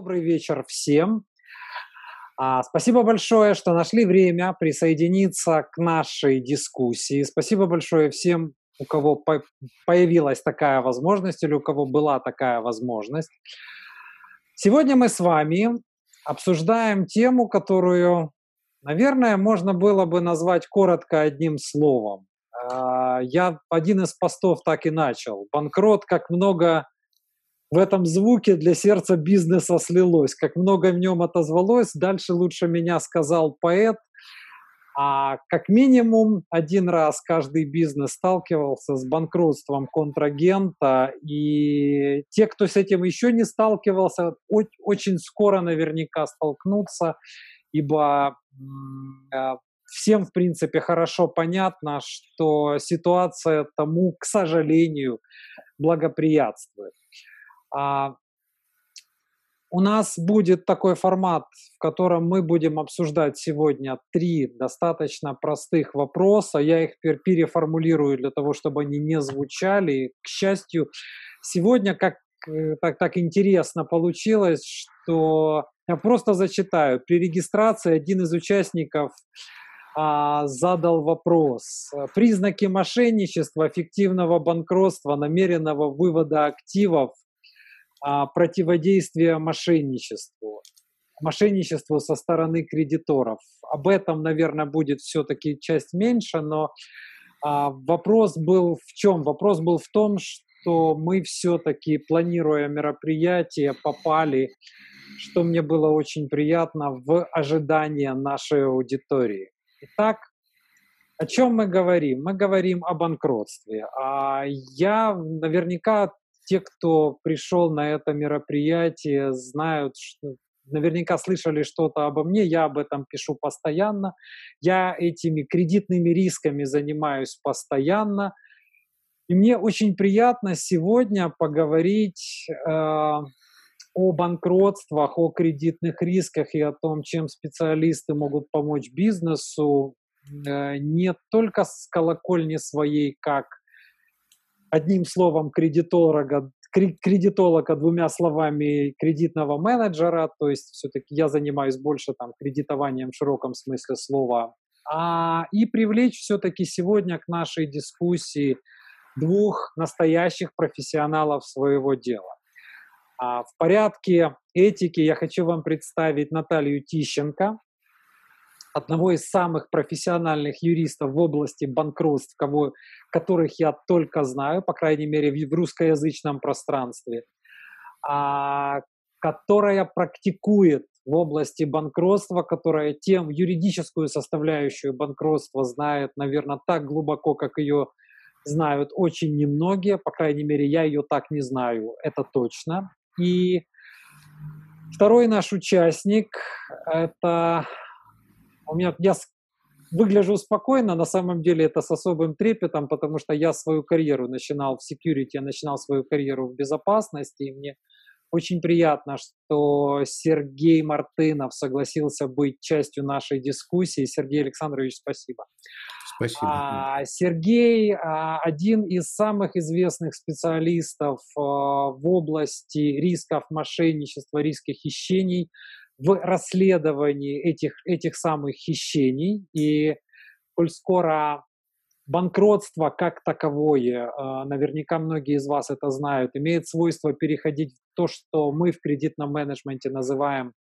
Добрый вечер всем. А, спасибо большое, что нашли время присоединиться к нашей дискуссии. Спасибо большое всем, у кого по появилась такая возможность или у кого была такая возможность. Сегодня мы с вами обсуждаем тему, которую, наверное, можно было бы назвать коротко одним словом. А, я один из постов так и начал. Банкрот, как много в этом звуке для сердца бизнеса слилось, как много в нем отозвалось. Дальше лучше меня сказал поэт. А как минимум один раз каждый бизнес сталкивался с банкротством контрагента, и те, кто с этим еще не сталкивался, очень скоро наверняка столкнутся, ибо а, всем, в принципе, хорошо понятно, что ситуация тому, к сожалению, благоприятствует. А, у нас будет такой формат, в котором мы будем обсуждать сегодня три достаточно простых вопроса. Я их переформулирую для того, чтобы они не звучали. К счастью, сегодня как э, так, так интересно получилось, что я просто зачитаю. При регистрации один из участников а, задал вопрос. Признаки мошенничества, фиктивного банкротства, намеренного вывода активов противодействия мошенничеству, мошенничеству со стороны кредиторов. Об этом, наверное, будет все-таки часть меньше, но а, вопрос был в чем? Вопрос был в том, что мы все-таки, планируя мероприятие, попали, что мне было очень приятно, в ожидание нашей аудитории. Итак, о чем мы говорим? Мы говорим о банкротстве. А я наверняка те, кто пришел на это мероприятие, знают, что наверняка слышали что-то обо мне, я об этом пишу постоянно, я этими кредитными рисками занимаюсь постоянно, и мне очень приятно сегодня поговорить э, о банкротствах, о кредитных рисках и о том, чем специалисты могут помочь бизнесу, э, не только с колокольни своей, как одним словом кредитолога, кредитолога, двумя словами кредитного менеджера, то есть все-таки я занимаюсь больше там кредитованием в широком смысле слова, а, и привлечь все-таки сегодня к нашей дискуссии двух настоящих профессионалов своего дела. А, в порядке этики я хочу вам представить Наталью Тищенко, одного из самых профессиональных юристов в области банкротств, кого, которых я только знаю, по крайней мере, в, в русскоязычном пространстве, а, которая практикует в области банкротства, которая тем юридическую составляющую банкротства знает, наверное, так глубоко, как ее знают очень немногие, по крайней мере, я ее так не знаю, это точно. И второй наш участник — это у меня я выгляжу спокойно, на самом деле это с особым трепетом, потому что я свою карьеру начинал в security, я начинал свою карьеру в безопасности, и мне очень приятно, что Сергей Мартынов согласился быть частью нашей дискуссии. Сергей Александрович, спасибо. Спасибо. А, Сергей а, один из самых известных специалистов а, в области рисков мошенничества, рисков хищений в расследовании этих, этих самых хищений. И коль скоро банкротство как таковое, а, наверняка многие из вас это знают, имеет свойство переходить в то, что мы в кредитном менеджменте называем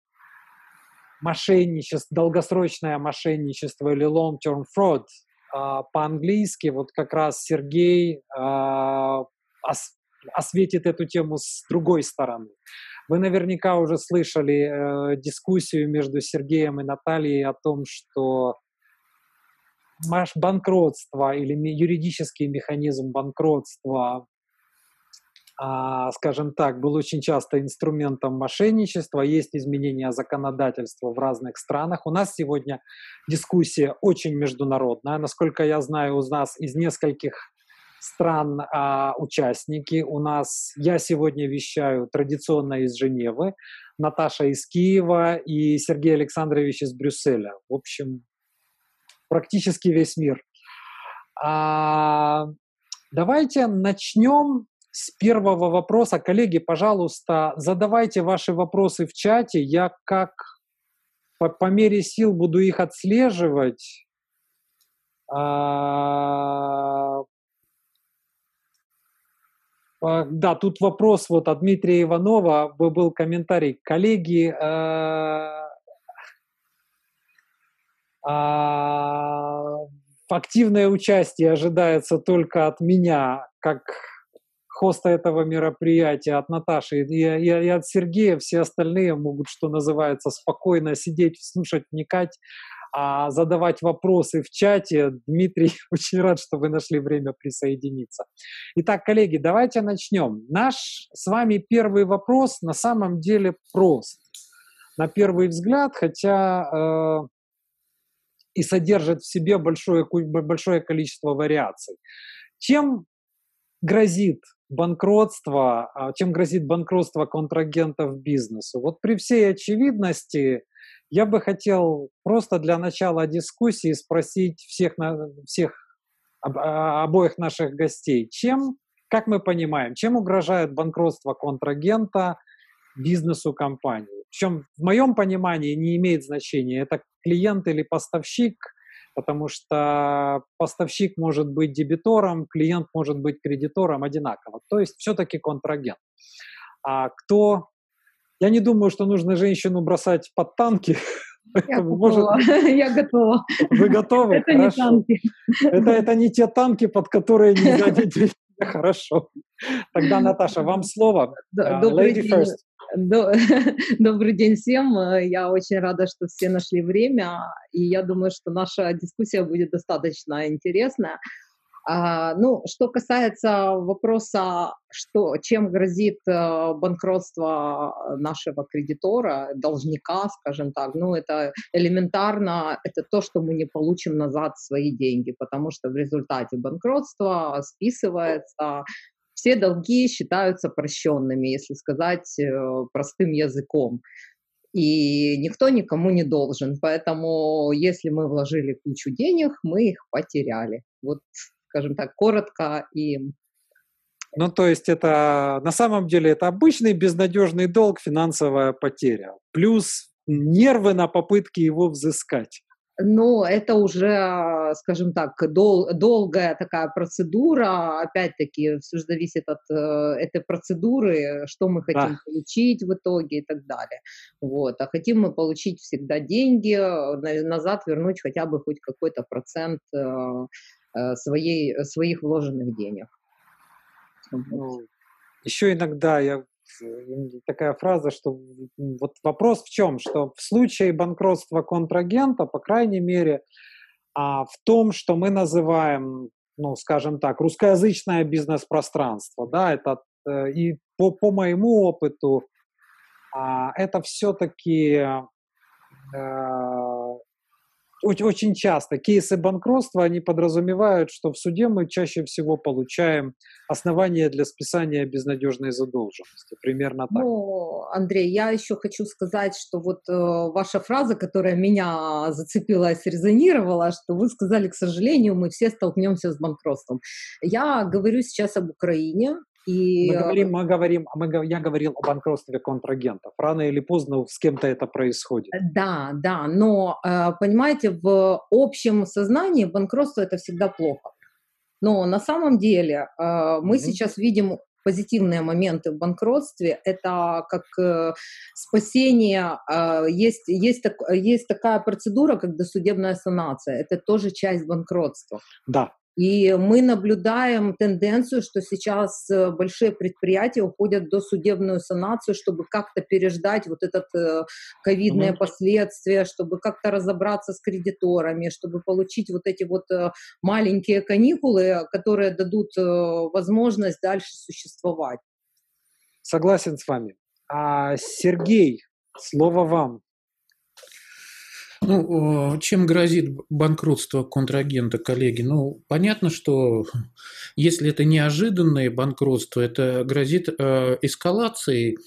мошенничество, долгосрочное мошенничество или long-term fraud а, по-английски. Вот как раз Сергей а, осветит эту тему с другой стороны. Вы наверняка уже слышали э, дискуссию между Сергеем и Натальей о том, что банкротство или юридический механизм банкротства, а, скажем так, был очень часто инструментом мошенничества. Есть изменения законодательства в разных странах. У нас сегодня дискуссия очень международная. Насколько я знаю, у нас из нескольких стран а, участники. У нас я сегодня вещаю традиционно из Женевы, Наташа из Киева и Сергей Александрович из Брюсселя. В общем, практически весь мир. А, давайте начнем с первого вопроса. Коллеги, пожалуйста, задавайте ваши вопросы в чате. Я как по, по мере сил буду их отслеживать. А, да, тут вопрос вот от Дмитрия Иванова был комментарий. Коллеги, а, а, активное участие ожидается только от меня, как хоста этого мероприятия, от Наташи и, и, и от Сергея. Все остальные могут, что называется, спокойно сидеть, слушать, вникать а задавать вопросы в чате. Дмитрий, очень рад, что вы нашли время присоединиться. Итак, коллеги, давайте начнем. Наш с вами первый вопрос на самом деле прост. На первый взгляд, хотя э, и содержит в себе большое, большое количество вариаций. Чем грозит банкротство, а, чем грозит банкротство контрагентов бизнесу? Вот при всей очевидности я бы хотел просто для начала дискуссии спросить всех, всех а, обоих наших гостей, чем, как мы понимаем, чем угрожает банкротство контрагента бизнесу компании? Причем в моем понимании не имеет значения, это клиент или поставщик, потому что поставщик может быть дебитором, клиент может быть кредитором одинаково. То есть все-таки контрагент. А кто я не думаю, что нужно женщину бросать под танки. Я готова. Может... Я готова. Вы готовы? Это Хорошо. не танки. Это, это не те танки, под которые нельзя детей. Хорошо. Тогда, Наташа, вам слово. А, добрый Lady день. first. Добрый день всем. Я очень рада, что все нашли время. И я думаю, что наша дискуссия будет достаточно интересная. А, ну, что касается вопроса, что, чем грозит э, банкротство нашего кредитора, должника, скажем так, ну, это элементарно, это то, что мы не получим назад свои деньги, потому что в результате банкротства списывается все долги считаются прощенными, если сказать э, простым языком. И никто никому не должен. Поэтому, если мы вложили кучу денег, мы их потеряли. Вот скажем так, коротко и ну, то есть это на самом деле это обычный безнадежный долг, финансовая потеря, плюс нервы на попытки его взыскать. Ну, это уже, скажем так, дол- долгая такая процедура. Опять-таки, все же зависит от э, этой процедуры, что мы хотим да. получить в итоге и так далее. Вот. А хотим мы получить всегда деньги, назад вернуть хотя бы хоть какой-то процент э, Э, своей, э, своих вложенных денег. Ну, еще иногда я такая фраза, что вот вопрос в чем, что в случае банкротства контрагента, по крайней мере, а, в том, что мы называем, ну, скажем так, русскоязычное бизнес-пространство, да, это э, и по, по моему опыту, а, это все-таки очень часто кейсы банкротства, они подразумевают, что в суде мы чаще всего получаем основания для списания безнадежной задолженности. Примерно так. Ну, Андрей, я еще хочу сказать, что вот э, ваша фраза, которая меня зацепила срезонировала, что вы сказали, к сожалению, мы все столкнемся с банкротством. Я говорю сейчас об Украине, и... Мы говорим, мы говорим, мы, я говорил о банкротстве контрагентов. Рано или поздно с кем-то это происходит. Да, да, но, э, понимаете, в общем сознании банкротство это всегда плохо. Но на самом деле э, мы mm-hmm. сейчас видим позитивные моменты в банкротстве. Это как э, спасение. Есть, есть, так, есть такая процедура, как досудебная санация. Это тоже часть банкротства. Да, и мы наблюдаем тенденцию, что сейчас э, большие предприятия уходят до судебную санацию, чтобы как-то переждать вот этот э, ковидные mm-hmm. последствия, чтобы как-то разобраться с кредиторами, чтобы получить вот эти вот э, маленькие каникулы, которые дадут возможность дальше существовать. Согласен с вами. А, Сергей, слово вам. Ну, чем грозит банкротство контрагента, коллеги? Ну, понятно, что если это неожиданное банкротство, это грозит э, эскалацией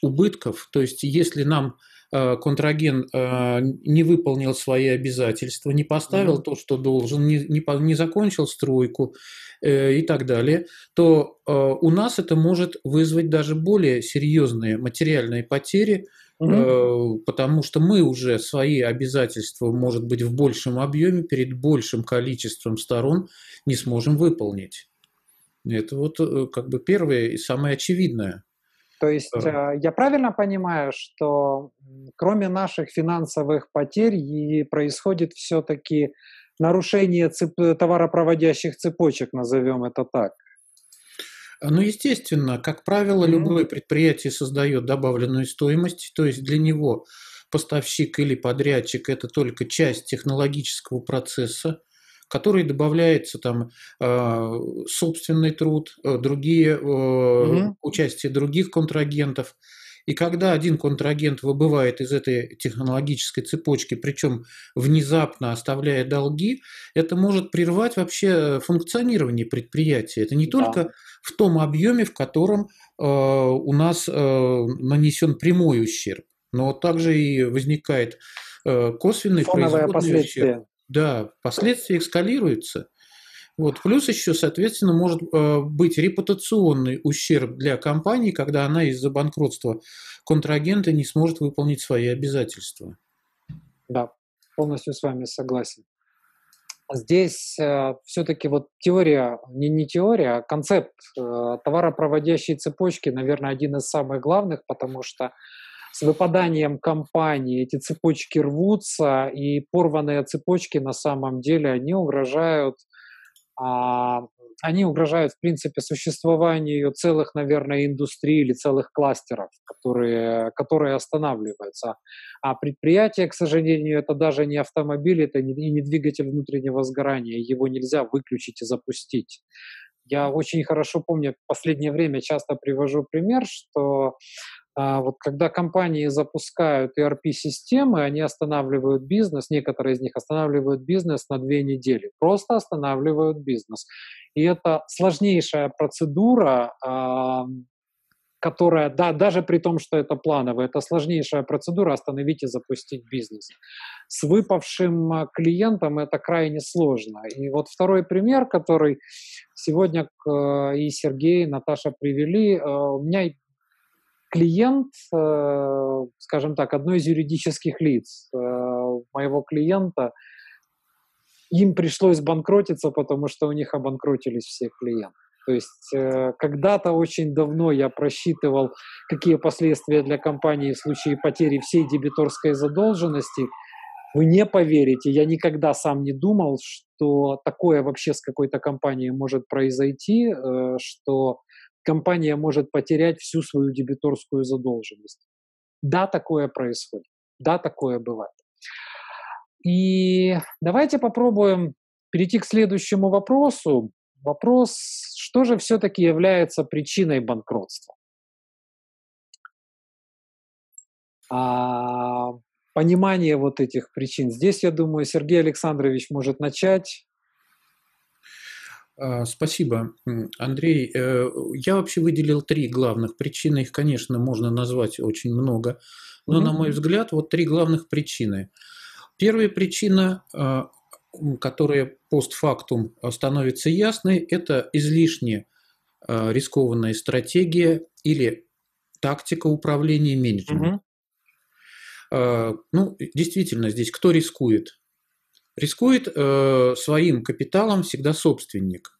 убытков. То есть, если нам э, контрагент э, не выполнил свои обязательства, не поставил mm-hmm. то, что должен, не, не, не закончил стройку э, и так далее, то у нас это может вызвать даже более серьезные материальные потери, угу. потому что мы уже свои обязательства, может быть, в большем объеме перед большим количеством сторон не сможем выполнить. Это вот как бы первое и самое очевидное. То есть э, я правильно понимаю, что кроме наших финансовых потерь и происходит все-таки нарушение цеп... товаропроводящих цепочек, назовем это так? Ну, естественно, как правило, любое предприятие создает добавленную стоимость, то есть для него поставщик или подрядчик – это только часть технологического процесса, который добавляется там а, собственный труд, э, другие угу. участие других контрагентов. И когда один контрагент выбывает из этой технологической цепочки, причем внезапно оставляя долги, это может прервать вообще функционирование предприятия. Это не да. только в том объеме, в котором э, у нас э, нанесен прямой ущерб, но также и возникает э, косвенный Фоновое производный ущерб. Да, последствия эскалируются. Вот. Плюс еще, соответственно, может э, быть репутационный ущерб для компании, когда она из-за банкротства контрагента не сможет выполнить свои обязательства. Да, полностью с вами согласен. Здесь э, все-таки вот теория, не, не теория, а концепт э, товаропроводящей цепочки, наверное, один из самых главных, потому что с выпаданием компании эти цепочки рвутся, и порванные цепочки на самом деле, они угрожают а, они угрожают, в принципе, существованию целых, наверное, индустрий или целых кластеров, которые, которые останавливаются. А предприятие, к сожалению, это даже не автомобиль, это не, не двигатель внутреннего сгорания, его нельзя выключить и запустить. Я очень хорошо помню, в последнее время часто привожу пример, что вот когда компании запускают ERP-системы, они останавливают бизнес, некоторые из них останавливают бизнес на две недели, просто останавливают бизнес. И это сложнейшая процедура, а, которая, да, даже при том, что это плановая, это сложнейшая процедура остановить и запустить бизнес. С выпавшим а, клиентом это крайне сложно. И вот второй пример, который сегодня и Сергей, и Наташа привели, у меня клиент, э, скажем так, одно из юридических лиц э, моего клиента, им пришлось банкротиться, потому что у них обанкротились все клиенты. То есть э, когда-то очень давно я просчитывал, какие последствия для компании в случае потери всей дебиторской задолженности. Вы не поверите, я никогда сам не думал, что такое вообще с какой-то компанией может произойти, что компания может потерять всю свою дебиторскую задолженность. Да, такое происходит. Да, такое бывает. И давайте попробуем перейти к следующему вопросу. Вопрос, что же все-таки является причиной банкротства? А, понимание вот этих причин. Здесь, я думаю, Сергей Александрович может начать. А, спасибо, Андрей. Э, я вообще выделил три главных причины. Их, конечно, можно назвать очень много. Но, mm-hmm. на мой взгляд, вот три главных причины. Первая причина, а, которая постфактум становится ясной, это излишне а, рискованная стратегия или тактика управления менеджментом. Mm-hmm. Ну, действительно, здесь кто рискует? Рискует э, своим капиталом всегда собственник.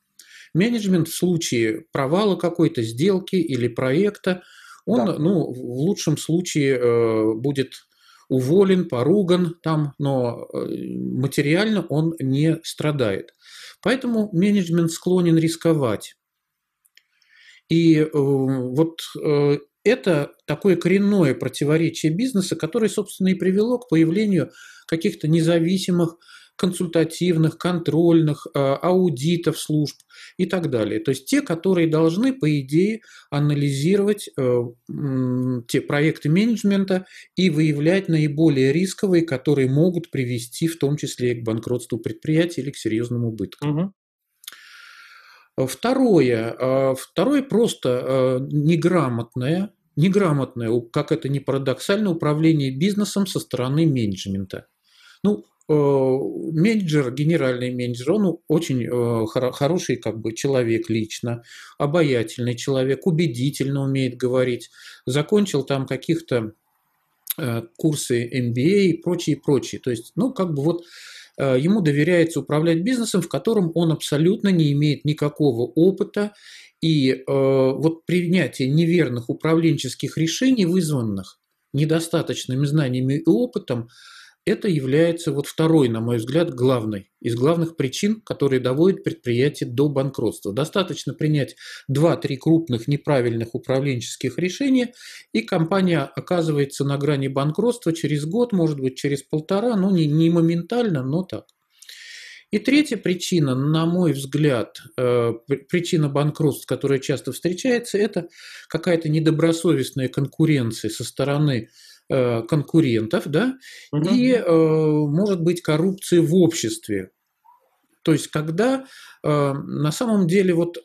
Менеджмент в случае провала какой-то сделки или проекта, он, да. ну, в лучшем случае э, будет уволен, поруган там, но э, материально он не страдает. Поэтому менеджмент склонен рисковать. И э, вот э, это такое коренное противоречие бизнеса, которое, собственно, и привело к появлению каких-то независимых консультативных, контрольных, а, аудитов служб и так далее. То есть те, которые должны, по идее, анализировать э, те проекты менеджмента и выявлять наиболее рисковые, которые могут привести в том числе и к банкротству предприятия или к серьезным убыткам. Угу. Второе, а, второе просто неграмотное неграмотное, как это ни парадоксально, управление бизнесом со стороны менеджмента. Ну, э, менеджер, генеральный менеджер, он очень э, хороший как бы человек лично, обаятельный человек, убедительно умеет говорить, закончил там каких-то э, курсы MBA и прочее, прочее. То есть, ну, как бы вот ему доверяется управлять бизнесом, в котором он абсолютно не имеет никакого опыта и э, вот принятие неверных управленческих решений, вызванных недостаточными знаниями и опытом, это является вот второй, на мой взгляд, главной из главных причин, которые доводят предприятие до банкротства. Достаточно принять 2-3 крупных неправильных управленческих решения, и компания оказывается на грани банкротства через год, может быть, через полтора, ну не, не моментально, но так. И третья причина, на мой взгляд, э, причина банкротств, которая часто встречается, это какая-то недобросовестная конкуренция со стороны конкурентов, да, угу. и, э, может быть, коррупция в обществе, то есть, когда э, на самом деле, вот, э,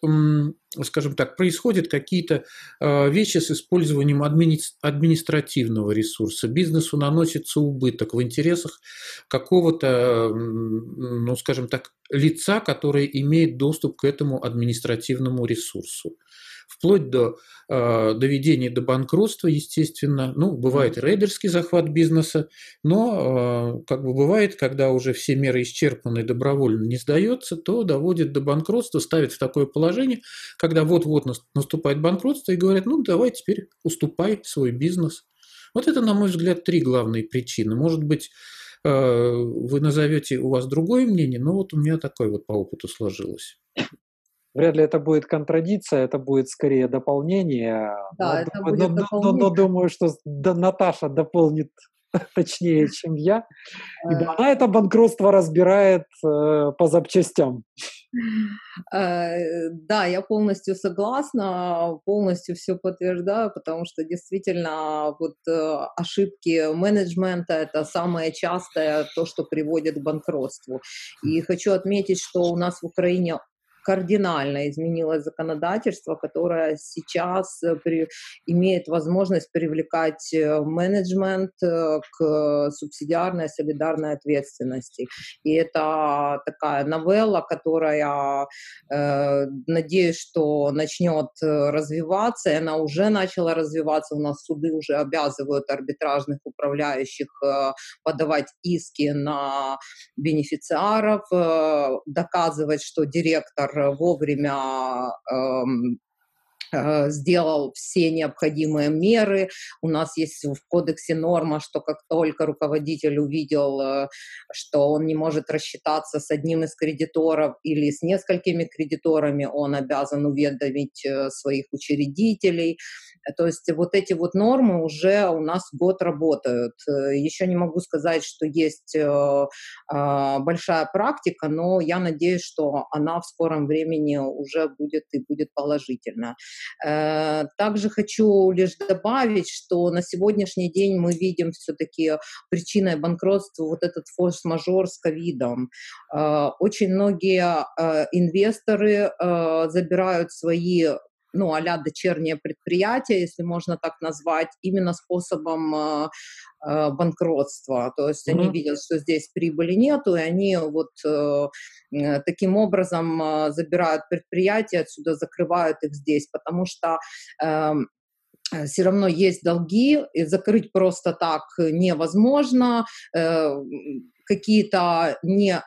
скажем так, происходят какие-то э, вещи с использованием админи административного ресурса, бизнесу наносится убыток в интересах какого-то, ну, скажем так, лица, которое имеет доступ к этому административному ресурсу вплоть до э, доведения до банкротства, естественно. Ну, бывает и рейдерский захват бизнеса, но э, как бы бывает, когда уже все меры исчерпаны и добровольно не сдается, то доводит до банкротства, ставит в такое положение, когда вот-вот наступает банкротство и говорят, ну, давай теперь уступай свой бизнес. Вот это, на мой взгляд, три главные причины. Может быть, э, вы назовете у вас другое мнение, но вот у меня такое вот по опыту сложилось. Вряд ли это будет контрадикция, это будет скорее дополнение. Да, но, это думаю, будет но, дополнение. Но, но, но думаю, что Наташа дополнит точнее, чем я. Ибо э. она это банкротство разбирает э, по запчастям. Э, да, я полностью согласна, полностью все подтверждаю, потому что действительно вот э, ошибки менеджмента это самое частое то, что приводит к банкротству. И хочу отметить, что у нас в Украине кардинально изменилось законодательство, которое сейчас э, при, имеет возможность привлекать э, менеджмент э, к субсидиарной солидарной ответственности. И это такая новелла, которая, э, надеюсь, что начнет развиваться, и она уже начала развиваться. У нас суды уже обязывают арбитражных управляющих э, подавать иски на бенефициаров, э, доказывать, что директор вовремя эм, сделал все необходимые меры. У нас есть в кодексе норма, что как только руководитель увидел, э, что он не может рассчитаться с одним из кредиторов или с несколькими кредиторами, он обязан уведомить э, своих учредителей. То есть вот эти вот нормы уже у нас год работают. Еще не могу сказать, что есть а, большая практика, но я надеюсь, что она в скором времени уже будет и будет положительна. Э, также хочу лишь добавить, что на сегодняшний день мы видим все-таки причиной банкротства вот этот форс-мажор с ковидом. Э, очень многие э, инвесторы забирают свои ну, а дочернее предприятие, если можно так назвать, именно способом э, э, банкротства. То есть mm-hmm. они видят, что здесь прибыли нету, и они вот э, таким образом э, забирают предприятия, отсюда закрывают их здесь, потому что эм, э, все равно есть долги, и закрыть просто так невозможно, какие-то не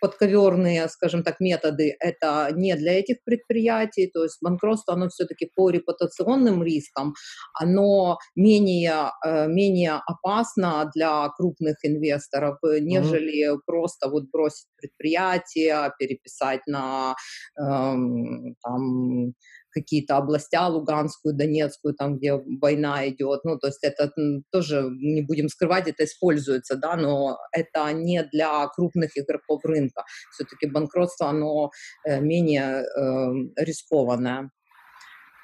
подковерные, скажем так, методы это не для этих предприятий, то есть банкротство, оно все-таки по репутационным рискам, оно менее, э, менее опасно для крупных инвесторов, нежели mm-hmm. просто вот бросить предприятие, переписать на эм, там, какие-то областя, Луганскую, Донецкую, там, где война идет. Ну, то есть это тоже, не будем скрывать, это используется, да, но это не для крупных игроков рынка. Все-таки банкротство, оно э, менее э, рискованное.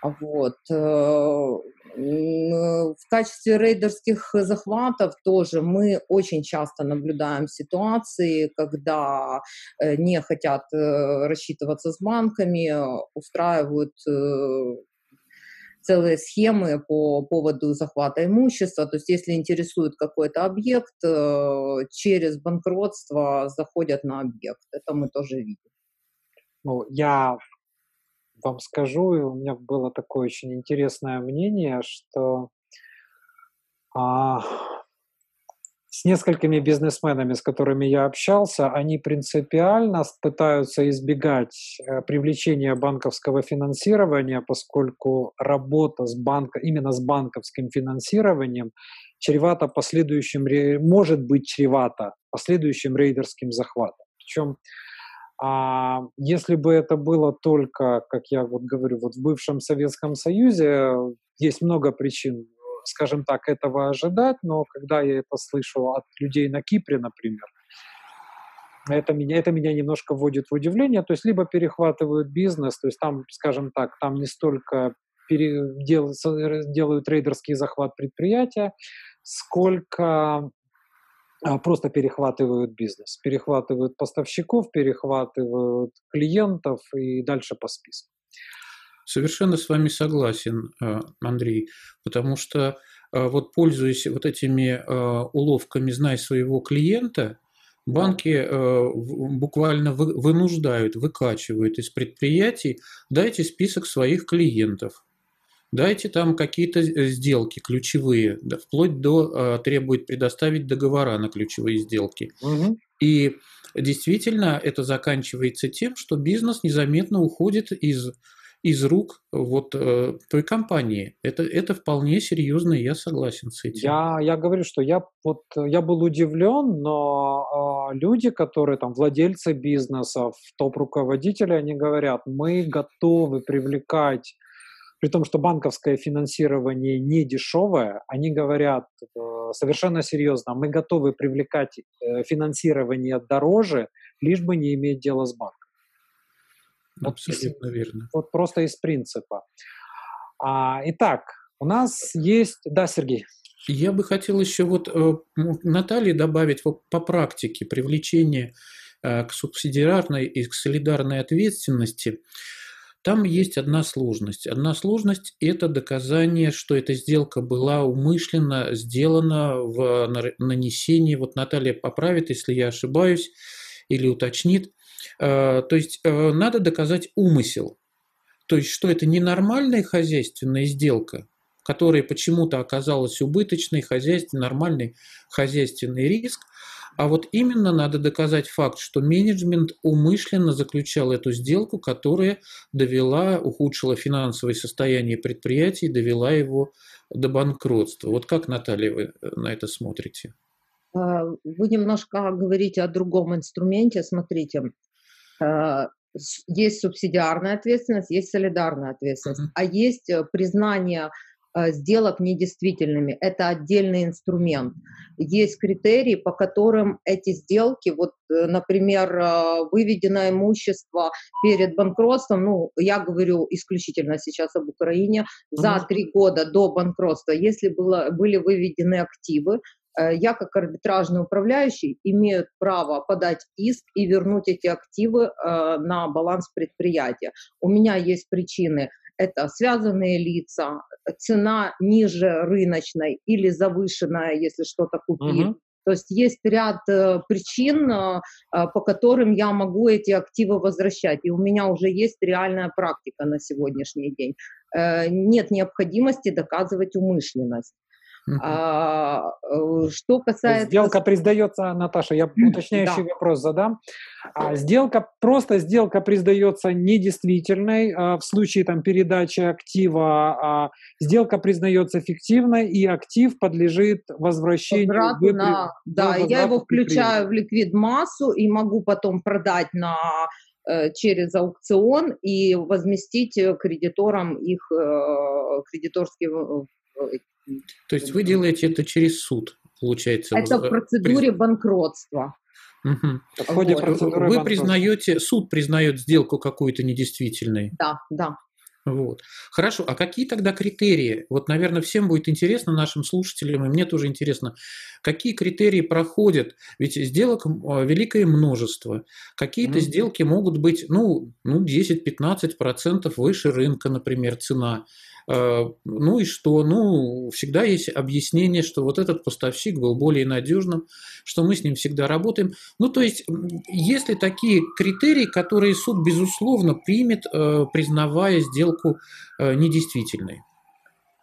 Вот. Э, в качестве рейдерских захватов тоже мы очень часто наблюдаем ситуации, когда э, не хотят э, рассчитываться с банками, устраивают целые схемы по поводу захвата имущества. То есть если интересует какой-то объект, э, через банкротство заходят на объект. Это мы тоже видим. Ну, я вам скажу, и у меня было такое очень интересное мнение, что а, с несколькими бизнесменами, с которыми я общался, они принципиально пытаются избегать э, привлечения банковского финансирования, поскольку работа с банка, именно с банковским финансированием чревата последующим, может быть чревата последующим рейдерским захватом. Причем а если бы это было только, как я вот говорю, вот в бывшем Советском Союзе, есть много причин скажем так, этого ожидать, но когда я это слышу от людей на Кипре, например, это меня, это меня немножко вводит в удивление. То есть либо перехватывают бизнес, то есть там, скажем так, там не столько пере, дел, делают трейдерский захват предприятия, сколько просто перехватывают бизнес, перехватывают поставщиков, перехватывают клиентов и дальше по списку. Совершенно с вами согласен, э, Андрей, потому что э, вот пользуясь вот этими э, уловками «знай своего клиента», банки буквально вынуждают, выкачивают из предприятий, дайте список своих клиентов, дайте там какие-то сделки ключевые, да, вплоть до требует предоставить договора на ключевые сделки. Угу. И действительно это заканчивается тем, что бизнес незаметно уходит из из рук вот э, той компании. Это, это вполне серьезно, и я согласен с этим. Я, я говорю, что я, вот, я был удивлен, но э, люди, которые там владельцы бизнесов, топ-руководители, они говорят, мы готовы привлекать при том, что банковское финансирование не дешевое, они говорят э, совершенно серьезно, мы готовы привлекать э, финансирование дороже, лишь бы не иметь дела с банком. Абсолютно вот, верно. Вот просто из принципа. А, итак, у нас есть... Да, Сергей? Я бы хотел еще вот э, Наталье добавить вот по практике привлечения к субсидиарной и к солидарной ответственности. Там есть одна сложность. Одна сложность – это доказание, что эта сделка была умышленно сделана в нанесении, вот Наталья поправит, если я ошибаюсь, или уточнит, Э, то есть э, надо доказать умысел. То есть, что это ненормальная хозяйственная сделка, которая почему-то оказалась убыточной, хозяйственной, нормальный хозяйственный риск, а вот именно надо доказать факт, что менеджмент умышленно заключал эту сделку, которая довела, ухудшила финансовое состояние предприятия и довела его до банкротства. Вот как, Наталья, вы на это смотрите? Э, вы немножко говорите о другом инструменте. Смотрите, э, есть субсидиарная ответственность, есть солидарная ответственность, uh-huh. а есть э, признание сделок недействительными. Это отдельный инструмент. Есть критерии, по которым эти сделки, вот, например, выведенное имущество перед банкротством, ну, я говорю исключительно сейчас об Украине, за три года до банкротства, если было, были выведены активы, Э, я как арбитражный управляющий имею право подать иск и вернуть эти активы э, на баланс предприятия. У меня есть причины. Это связанные лица, цена ниже рыночной или завышенная, если что-то купили. Угу. То есть есть ряд э, причин, э, э, по которым я могу эти активы возвращать. И у меня уже есть реальная практика на сегодняшний день. Э, нет необходимости доказывать умышленность. А, э, что касается... Сделка признается, Наташа, я уточняющий да. вопрос задам. А, сделка, просто сделка признается недействительной а, в случае там, передачи актива. А, сделка признается фиктивной, и актив подлежит возвращению. Возврату на... Да, я его включаю в ликвид массу и могу потом продать на э, через аукцион и возместить э, кредиторам их кредиторские то есть вы делаете это через суд, получается? Это в процедуре банкротства. Угу. В ходе вот. процедуры Вы признаете, суд признает сделку какую-то недействительной? Да, да. Вот. Хорошо, а какие тогда критерии? Вот, наверное, всем будет интересно, нашим слушателям, и мне тоже интересно, какие критерии проходят? Ведь сделок а, великое множество. Какие-то mm-hmm. сделки могут быть, ну, ну 10-15% выше рынка, например, цена. Э, ну и что? Ну, всегда есть объяснение, что вот этот поставщик был более надежным, что мы с ним всегда работаем. Ну, то есть, есть ли такие критерии, которые суд, безусловно, примет, э, признавая сделку э, недействительной?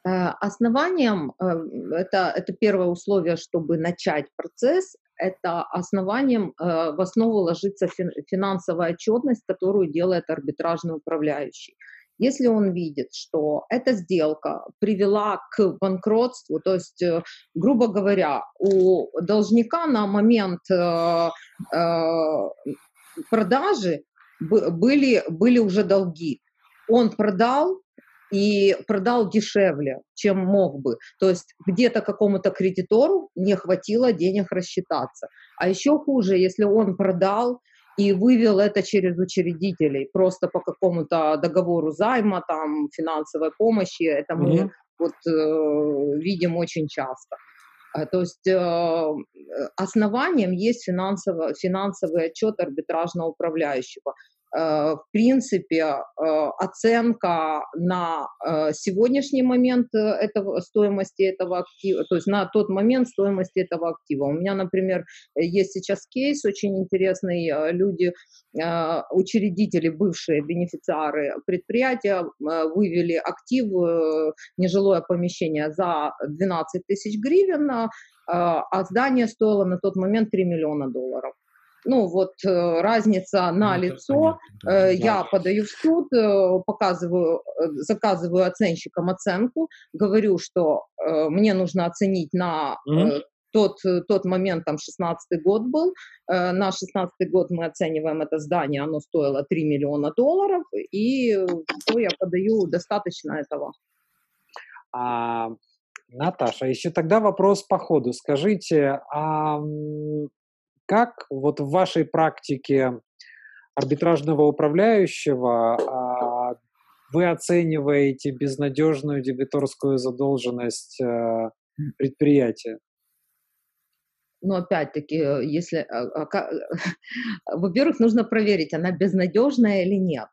Основанием, это, это первое условие, чтобы начать процесс, это основанием в основу ложится финансовая отчетность, которую делает арбитражный управляющий. Если он видит, что эта сделка привела к банкротству, то есть, э, грубо говоря, у должника на момент э, э, продажи были, были уже долги. Он продал, и продал дешевле, чем мог бы. То есть где-то какому-то кредитору не хватило денег рассчитаться. А еще хуже, если он продал и вывел это через учредителей, просто по какому-то договору займа, там, финансовой помощи, это мы mm-hmm. вот э, видим очень часто. А, то есть э, основанием есть финансово, финансовый отчет арбитражного управляющего. Э, в принципе, э, оценка на э, сегодняшний момент этого, стоимости этого актива, то есть на тот момент стоимости этого актива. У меня, например, есть сейчас кейс очень интересный. Люди, учредители, бывшие бенефициары предприятия вывели актив, нежилое помещение за 12 тысяч гривен, а здание стоило на тот момент 3 миллиона долларов ну вот э, разница на ну, лицо, да. Э, я подаю в суд, э, показываю, заказываю оценщикам оценку, говорю, что мне нужно оценить на mm-hmm. тот, тот момент, там 16 год был, на 16 год мы оцениваем это здание, оно стоило 3 миллиона долларов, и что я подаю, достаточно этого. А, Наташа, еще тогда вопрос по ходу. Скажите, а как вот в вашей практике арбитражного управляющего а, вы оцениваете безнадежную дебиторскую задолженность э, предприятия? Ну, опять-таки, э, если... А, а, во-первых, нужно проверить, она безнадежная или нет.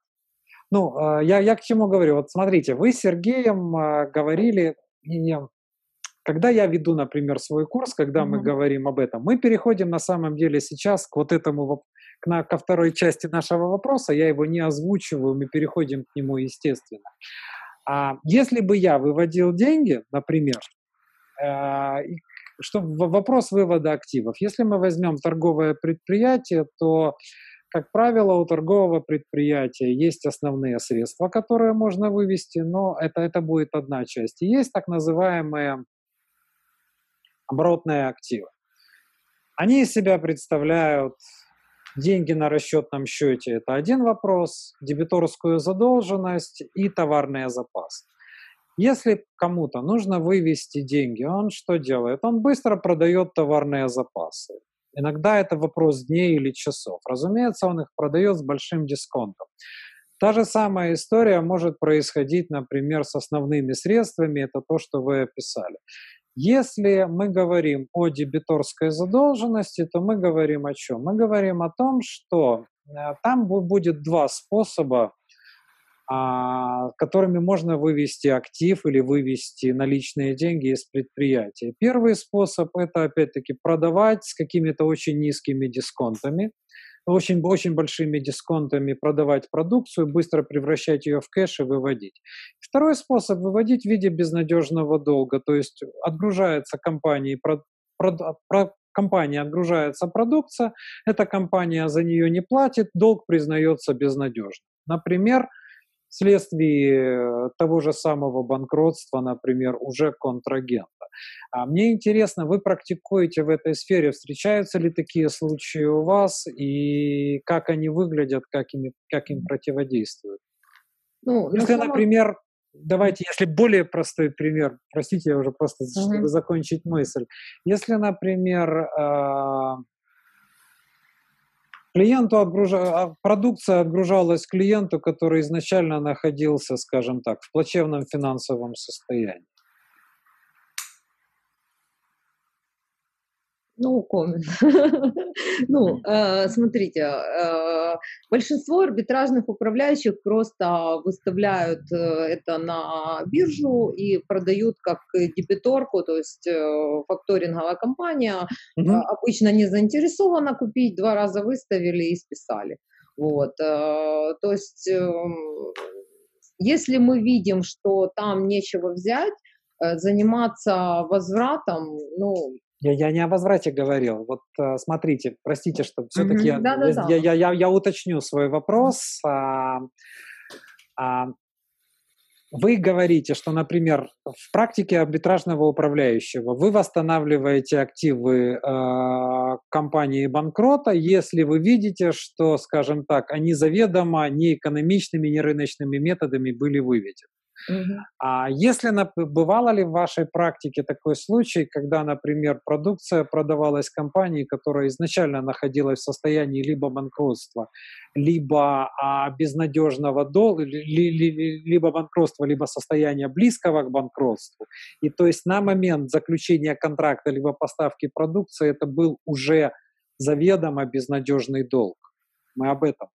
Ну, я, я к чему говорю? Вот смотрите, вы с Сергеем говорили, когда я веду, например, свой курс, когда mm-hmm. мы говорим об этом, мы переходим на самом деле сейчас к вот этому, к, ко второй части нашего вопроса, я его не озвучиваю, мы переходим к нему естественно. А если бы я выводил деньги, например, э, что вопрос вывода активов. Если мы возьмем торговое предприятие, то, как правило, у торгового предприятия есть основные средства, которые можно вывести, но это, это будет одна часть. И есть так называемые оборотные активы. Они из себя представляют деньги на расчетном счете – это один вопрос, дебиторскую задолженность и товарные запасы. Если кому-то нужно вывести деньги, он что делает? Он быстро продает товарные запасы. Иногда это вопрос дней или часов. Разумеется, он их продает с большим дисконтом. Та же самая история может происходить, например, с основными средствами, это то, что вы описали. Если мы говорим о дебиторской задолженности, то мы говорим о чем? Мы говорим о том, что э, там будет два способа, а, которыми можно вывести актив или вывести наличные деньги из предприятия. Первый способ – это, опять-таки, продавать с какими-то очень низкими дисконтами – очень, очень большими дисконтами продавать продукцию, быстро превращать ее в кэш и выводить. Второй способ – выводить в виде безнадежного долга, то есть отгружается компании, компания отгружается продукция, эта компания за нее не платит, долг признается безнадежным. Например, вследствие того же самого банкротства, например, уже контрагента. А мне интересно, вы практикуете в этой сфере, встречаются ли такие случаи у вас и как они выглядят, как, ими, как им противодействуют? Ну, если, самом... например, давайте, если более простой пример, простите, я уже просто, uh-huh. чтобы закончить мысль. Если, например, а, клиенту отгружа... А, продукция отгружалась клиенту, который изначально находился, скажем так, в плачевном финансовом состоянии. Ну, коммент. ну, э, смотрите, э, большинство арбитражных управляющих просто выставляют э, это на биржу и продают как дебиторку, то есть факторинговая компания обычно не заинтересована купить, два раза выставили и списали. Вот, то есть эм, если мы видим, что там нечего взять, заниматься возвратом, ну, я, я не о возврате говорил. Вот э, смотрите, простите, что все-таки mm-hmm. я, я, я, я, я уточню свой вопрос. А, а, вы говорите, что, например, в практике арбитражного управляющего вы восстанавливаете активы э, компании банкрота, если вы видите, что, скажем так, они заведомо не экономичными, не рыночными методами были выведены. А если бывало ли в вашей практике такой случай, когда, например, продукция продавалась компании, которая изначально находилась в состоянии либо банкротства, либо а, безнадежного долга, ли, ли, либо банкротства, либо состояния близкого к банкротству, и то есть на момент заключения контракта либо поставки продукции это был уже заведомо безнадежный долг. Мы об этом.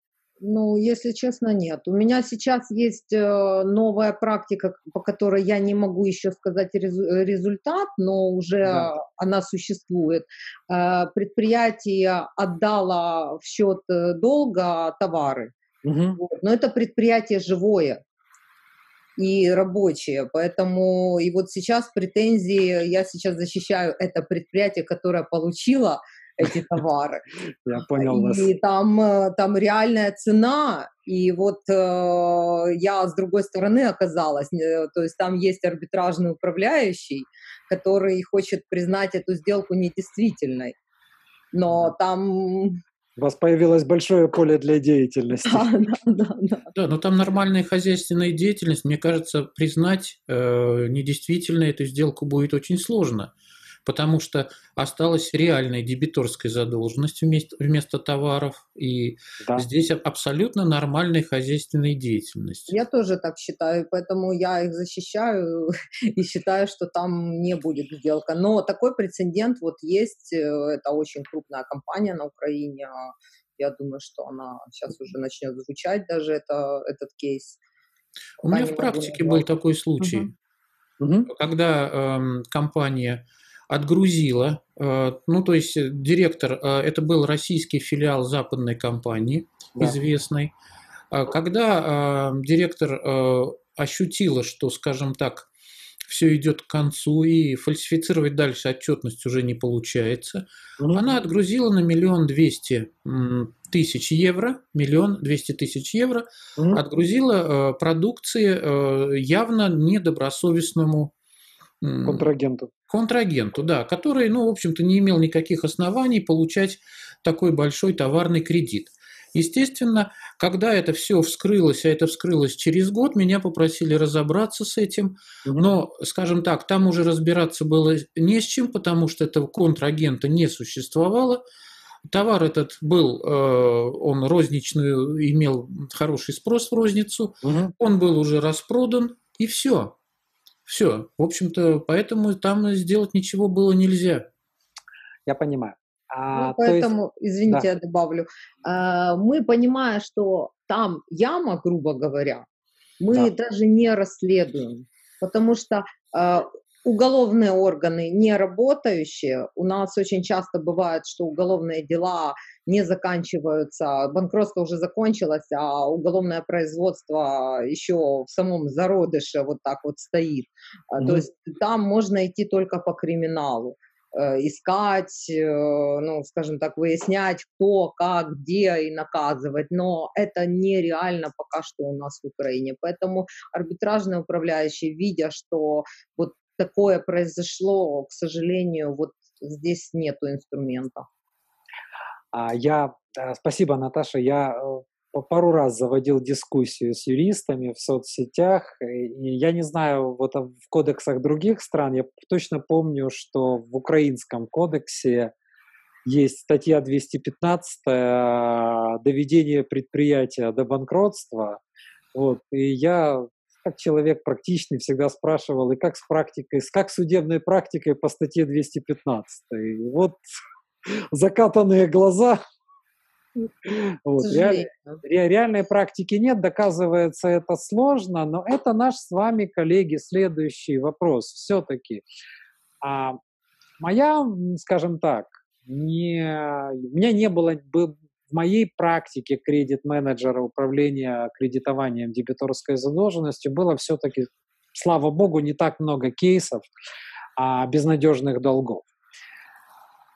Ну, если честно, нет. У меня сейчас есть э, новая практика, по которой я не могу еще сказать результат, но уже да. она существует. Э, предприятие отдало в счет э, долга товары. Угу. Вот. Но это предприятие живое и рабочее. Поэтому и вот сейчас претензии, я сейчас защищаю это предприятие, которое получило эти товары. Я понял вас. И там, э, там реальная цена, и вот э, я с другой стороны оказалась, э, то есть там есть арбитражный управляющий, который хочет признать эту сделку недействительной. Но там у вас появилось большое поле для деятельности. Да, да, да. Да, да но там нормальная хозяйственная деятельность, мне кажется, признать э, недействительной эту сделку будет очень сложно потому что осталась реальная дебиторская задолженность вместо, вместо товаров, и да. здесь абсолютно нормальная хозяйственная деятельность. Я тоже так считаю, поэтому я их защищаю и считаю, что там не будет сделка. Но такой прецедент вот есть, э, это очень крупная компания на Украине, я думаю, что она сейчас уже начнет звучать даже это, этот кейс. У меня в практике был такой случай, угу. когда э, компания отгрузила. Э, ну, то есть э, директор, э, это был российский филиал западной компании, да. известной. Когда директор ощутила, что, скажем так, все идет к концу и фальсифицировать дальше отчетность уже не получается, mm-hmm. она отгрузила на миллион двести тысяч евро, миллион двести тысяч евро, mm-hmm. отгрузила продукции явно недобросовестному контрагенту. Контрагенту, да, который, ну, в общем-то, не имел никаких оснований получать такой большой товарный кредит. Естественно, когда это все вскрылось, а это вскрылось через год, меня попросили разобраться с этим. Но, скажем так, там уже разбираться было не с чем, потому что этого контрагента не существовало. Товар этот был, э, он розничную, имел хороший спрос в розницу, угу. он был уже распродан, и все. Все. В общем-то, поэтому там сделать ничего было нельзя. Я понимаю. А, ну, поэтому, есть... извините, да. я добавлю. А, мы, понимая, что там яма, грубо говоря, мы да. даже не расследуем, потому что а, уголовные органы не работающие. У нас очень часто бывает, что уголовные дела не заканчиваются, банкротство уже закончилось, а уголовное производство еще в самом зародыше вот так вот стоит. Mm-hmm. То есть там можно идти только по криминалу э, искать, э, ну, скажем так, выяснять, кто, как, где и наказывать, но это нереально пока что у нас в Украине. Поэтому арбитражные управляющие, видя, что вот такое произошло, к сожалению, вот здесь нету инструмента. А я, э, спасибо, Наташа, я э, пару раз заводил дискуссию с юристами в соцсетях, и я не знаю, вот в кодексах других стран, я точно помню, что в украинском кодексе есть статья 215 «Доведение предприятия до банкротства», вот, и я как человек практичный всегда спрашивал, и как с практикой, как судебной практикой по статье 215. И вот закатанные глаза. Вот, реаль, реальной практики нет, доказывается это сложно, но это наш с вами, коллеги, следующий вопрос. Все-таки а, моя, скажем так, не, у меня не было бы в моей практике кредит-менеджера управления кредитованием дебиторской задолженностью было все-таки, слава богу, не так много кейсов а, безнадежных долгов.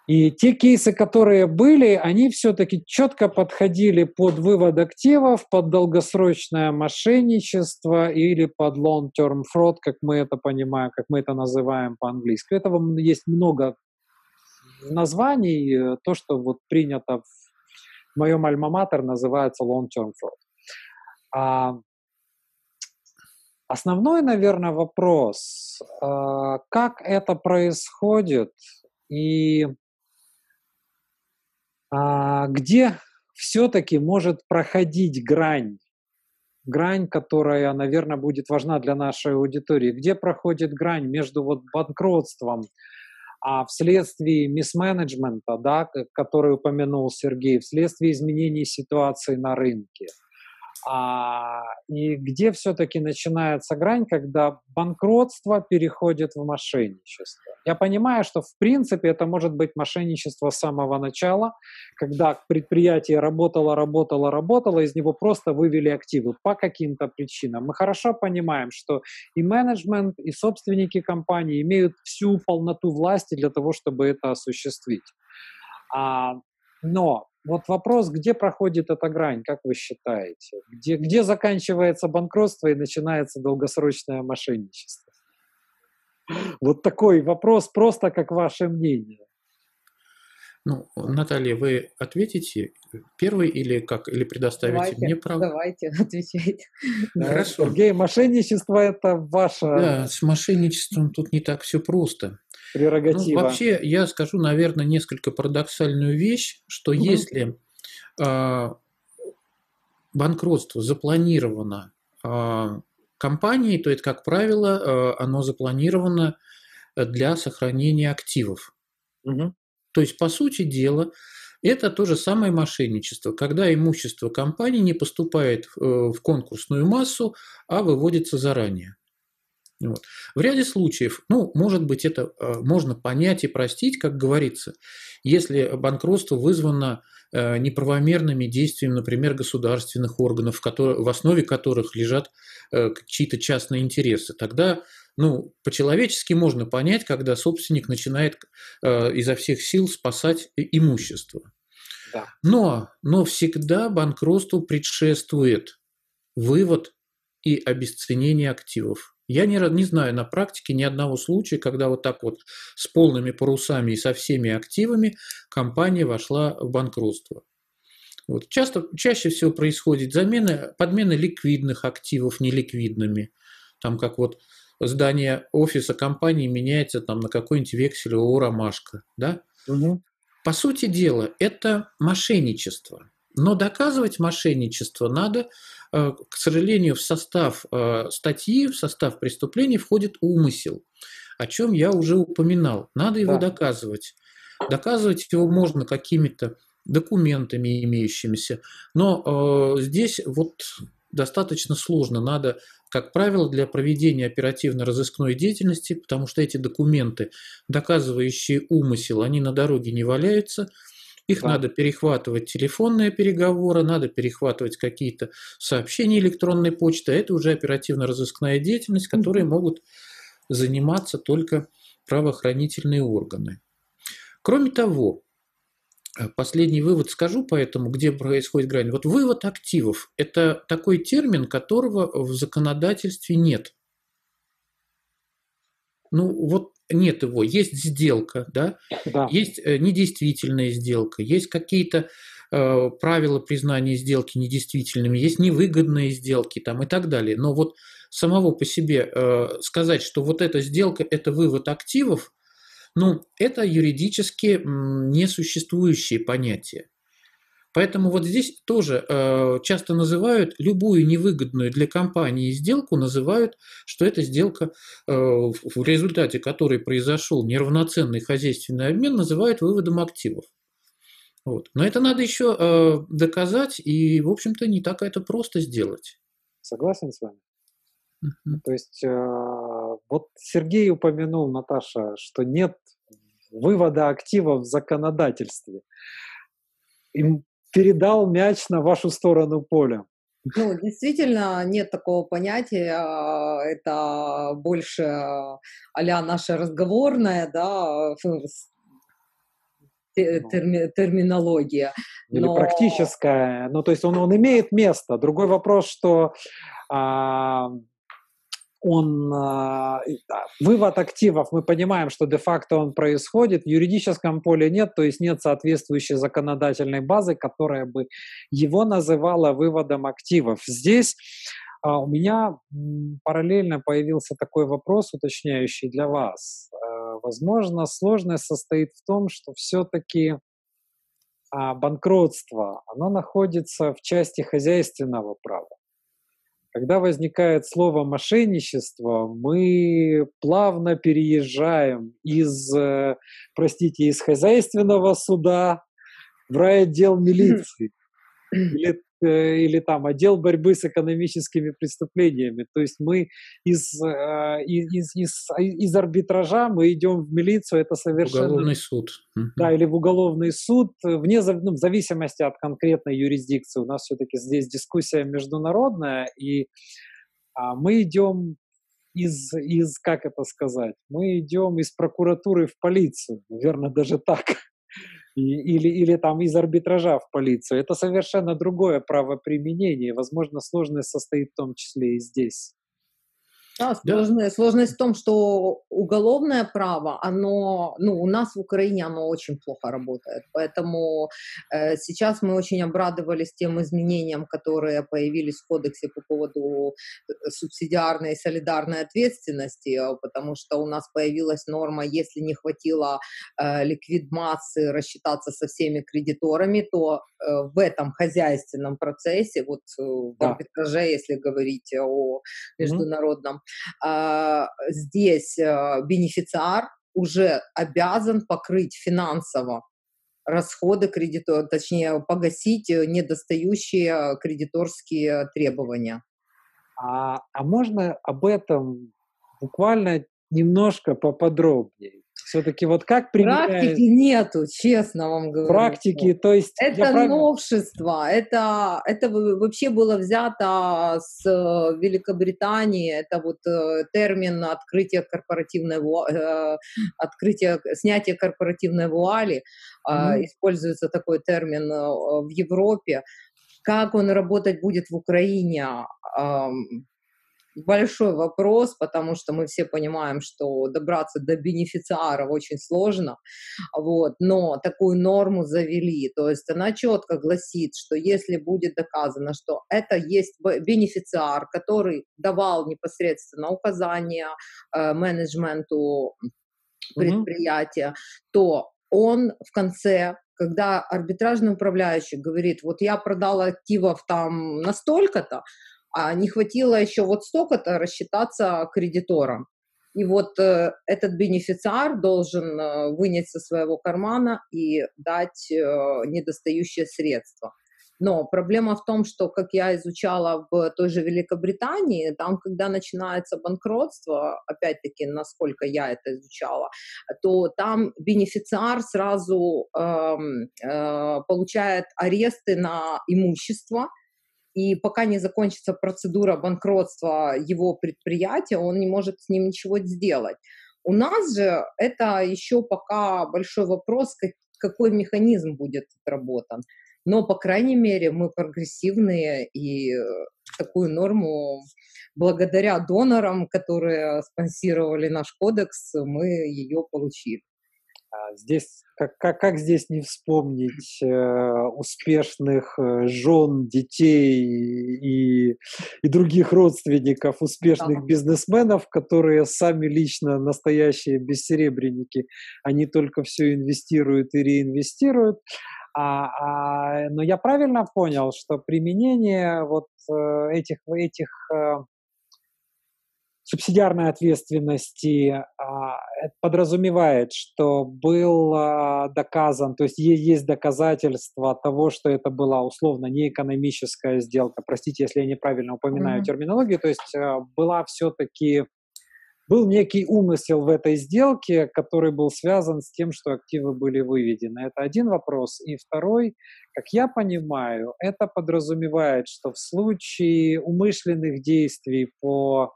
И те кейсы, которые были, они все-таки четко подходили под вывод активов, под долгосрочное мошенничество или под long-term fraud, как мы это понимаем, как мы это называем по-английски. Этого есть много названий. То, что вот принято в моем альма-матер, называется long-term fraud. А основной, наверное, вопрос, а, как это происходит и а, где все-таки может проходить грань, грань, которая, наверное, будет важна для нашей аудитории, где проходит грань между вот банкротством, а вследствие мисс-менеджмента, да, который упомянул Сергей, вследствие изменений ситуации на рынке – а, и где все-таки начинается грань, когда банкротство переходит в мошенничество. Я понимаю, что в принципе это может быть мошенничество с самого начала, когда предприятие работало, работало, работало, из него просто вывели активы по каким-то причинам. Мы хорошо понимаем, что и менеджмент, и собственники компании имеют всю полноту власти для того, чтобы это осуществить. А, но вот вопрос, где проходит эта грань, как вы считаете? Где, где заканчивается банкротство и начинается долгосрочное мошенничество? Вот такой вопрос, просто как ваше мнение. Ну, Наталья, вы ответите первый или как? Или предоставите давайте, мне право? Давайте, отвечайте. Хорошо. Сергей, мошенничество – это ваше… Да, с мошенничеством тут не так все просто. Ну, Прерогатива. Ну, вообще, я скажу, наверное, несколько парадоксальную вещь, что угу. если э, банкротство запланировано э, компанией, то это, как правило, э, оно запланировано для сохранения активов. Угу. То есть, по сути дела, это то же самое мошенничество, когда имущество компании не поступает в конкурсную массу, а выводится заранее. Вот. В ряде случаев, ну, может быть, это э, можно понять и простить, как говорится, если банкротство вызвано э, неправомерными действиями, например, государственных органов, которые, в основе которых лежат э, чьи-то частные интересы. Тогда ну, по-человечески можно понять, когда собственник начинает изо всех сил спасать имущество. Да. Но, но всегда банкротству предшествует вывод и обесценение активов. Я не, не знаю на практике ни одного случая, когда вот так вот с полными парусами и со всеми активами компания вошла в банкротство. Вот. Часто, чаще всего происходит замена, подмена ликвидных активов неликвидными. Там как вот здание офиса компании меняется там на какой-нибудь вексель ООО «Ромашка». Да? Угу. По сути дела, это мошенничество. Но доказывать мошенничество надо Э, к сожалению, в состав э, статьи, в состав преступления входит умысел, о чем я уже упоминал. Надо его да. доказывать. Доказывать его можно какими-то документами имеющимися, но э, здесь вот достаточно сложно. Надо, как правило, для проведения оперативно-розыскной деятельности, потому что эти документы, доказывающие умысел, они на дороге не валяются – их да. надо перехватывать телефонные переговоры, надо перехватывать какие-то сообщения электронной почты. Это уже оперативно-розыскная деятельность, которой могут заниматься только правоохранительные органы. Кроме того, э, Последний вывод скажу, поэтому где происходит грань. Вот вывод активов – это такой термин, которого в законодательстве нет. Ну вот нет его, есть сделка, да, да. есть э, недействительная сделка, есть какие-то э, правила признания сделки недействительными, есть невыгодные сделки там и так далее. Но вот самого по себе э, сказать, что вот эта сделка – это вывод активов, ну, это юридически несуществующие понятия. Поэтому вот здесь тоже э, часто называют любую невыгодную для компании сделку, называют, что это сделка, э, в результате которой произошел неравноценный хозяйственный обмен, называют выводом активов. Вот. Но это надо еще э, доказать, и, в общем-то, не так это просто сделать. Согласен с вами. Uh-huh. То есть, э, вот Сергей упомянул, Наташа, что нет вывода активов в законодательстве. Им передал мяч на вашу сторону поля. Ну, действительно, нет такого понятия, а, это больше а наша разговорная, да, ну. терми, терминология. Или Но... практическая. Ну, то есть он, он имеет место. Другой вопрос, что а, он, а, вывод активов, мы понимаем, что де-факто он происходит, в юридическом поле нет, то есть нет соответствующей законодательной базы, которая бы его называла выводом активов. Здесь а, у меня параллельно появился такой вопрос, уточняющий для вас. А, возможно, сложность состоит в том, что все-таки банкротство, оно находится в части хозяйственного права. Когда возникает слово мошенничество, мы плавно переезжаем из, э, простите, из хозяйственного суда в райотдел милиции. Или или там отдел борьбы с экономическими преступлениями. То есть мы из, э, из, из, из арбитража мы идем в милицию, это совершенно... Уголовный суд. Да, или в уголовный суд, вне ну, в зависимости от конкретной юрисдикции. У нас все-таки здесь дискуссия международная, и а, мы идем из, из, как это сказать, мы идем из прокуратуры в полицию, наверное, даже так или, или там из арбитража в полицию. Это совершенно другое правоприменение. Возможно, сложность состоит в том числе и здесь. Да, сложность, сложность в том, что уголовное право, оно, ну, у нас в Украине оно очень плохо работает. Поэтому э, сейчас мы очень обрадовались тем изменениям, которые появились в кодексе по поводу э, субсидиарной и солидарной ответственности, э, потому что у нас появилась норма, если не хватило э, ликвид массы рассчитаться со всеми кредиторами, то э, в этом хозяйственном процессе, вот э, в да. арбитраже, если говорить о международном, здесь а, бенефициар уже обязан покрыть финансово расходы кредитора, точнее погасить недостающие кредиторские требования. А, а можно об этом буквально немножко поподробнее? Все-таки вот как применяет... Практики нету, честно вам говорю. Практики, то есть... Это прав... новшество, это, это вообще было взято с э, Великобритании, это вот э, термин открытия корпоративной э, открытие, снятие корпоративной вуали, mm-hmm. используется такой термин в Европе. Как он работать будет в Украине, большой вопрос, потому что мы все понимаем, что добраться до бенефициаров очень сложно, вот, но такую норму завели, то есть она четко гласит, что если будет доказано, что это есть бенефициар, который давал непосредственно указания э, менеджменту предприятия, mm-hmm. то он в конце когда арбитражный управляющий говорит, вот я продал активов там настолько-то, а не хватило еще вот столько-то рассчитаться кредитором. И вот э, этот бенефициар должен э, вынять со своего кармана и дать э, недостающие средства. Но проблема в том, что, как я изучала в той же Великобритании, там, когда начинается банкротство, опять-таки, насколько я это изучала, то там бенефициар сразу э, э, получает аресты на имущество, и пока не закончится процедура банкротства его предприятия, он не может с ним ничего сделать. У нас же это еще пока большой вопрос, как, какой механизм будет отработан. Но, по крайней мере, мы прогрессивные, и такую норму, благодаря донорам, которые спонсировали наш кодекс, мы ее получили. А здесь, как, как, как здесь не вспомнить э, успешных э, жен, детей и, и других родственников успешных бизнесменов, которые сами лично настоящие бессеребренники, они только все инвестируют и реинвестируют. А, а, но я правильно понял, что применение вот э, этих, этих э, субсидиарной ответственности а, подразумевает, что был а, доказан, то есть есть доказательства того, что это была условно не экономическая сделка. Простите, если я неправильно упоминаю mm-hmm. терминологию, то есть а, была все-таки был некий умысел в этой сделке, который был связан с тем, что активы были выведены. Это один вопрос. И второй, как я понимаю, это подразумевает, что в случае умышленных действий по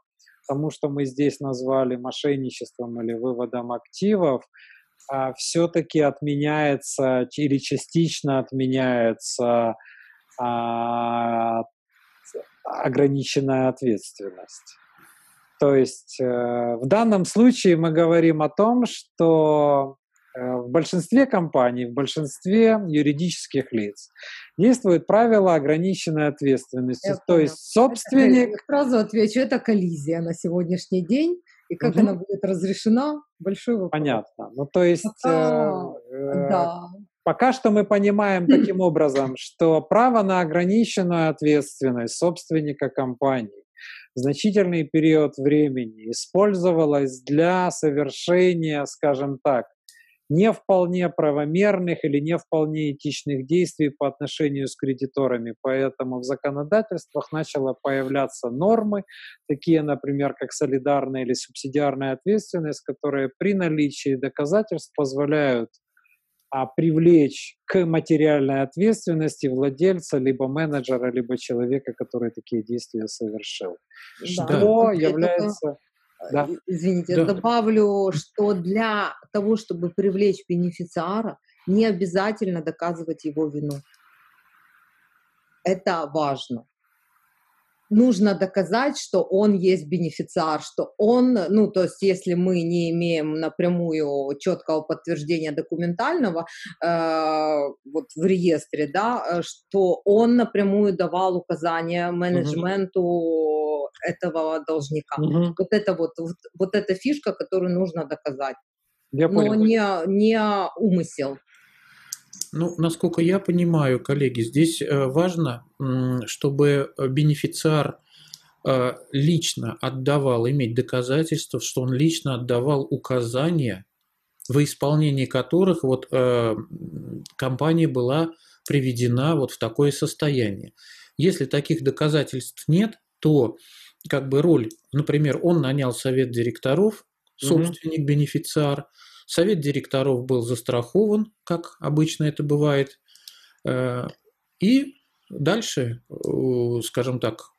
тому, что мы здесь назвали мошенничеством или выводом активов, а, все-таки отменяется или частично отменяется а, ограниченная ответственность. То есть э, в данном случае мы говорим о том, что в большинстве компаний, в большинстве юридических лиц действует правило ограниченной ответственности. Я То понял. есть собственник... Это, сразу отвечу, это коллизия на сегодняшний день. И как угу. она будет разрешена, большой вопрос. Понятно. Ну, то есть... Пока, э, да. Пока что мы понимаем таким образом, что право на ограниченную ответственность собственника компании значительный период времени использовалось для совершения, скажем так, не вполне правомерных или не вполне этичных действий по отношению с кредиторами. Поэтому в законодательствах начало появляться нормы, такие, например, как солидарная или субсидиарная ответственность, которые при наличии доказательств позволяют а, привлечь к материальной ответственности владельца, либо менеджера, либо человека, который такие действия совершил. Да. Что является... Да. Извините, да. добавлю, что для того, чтобы привлечь бенефициара, не обязательно доказывать его вину. Это важно нужно доказать, что он есть бенефициар, что он, ну, то есть если мы не имеем напрямую четкого подтверждения документального э, вот в реестре, да, э, что он напрямую давал указания менеджменту угу. Этого должника. Угу. Вот это вот, вот, вот эта фишка, которую нужно доказать. Я Но понял. не, не умысел. Ну, насколько я понимаю, коллеги, здесь э, важно, чтобы бенефициар э, лично отдавал, иметь доказательства, что он лично отдавал указания, во исполнении которых вот э, компания была приведена вот в такое состояние. Если таких доказательств нет, то как бы роль, например, он нанял совет директоров, собственник, бенефициар, Совет директоров был застрахован, как обычно это бывает. Э, и дальше, э, скажем так,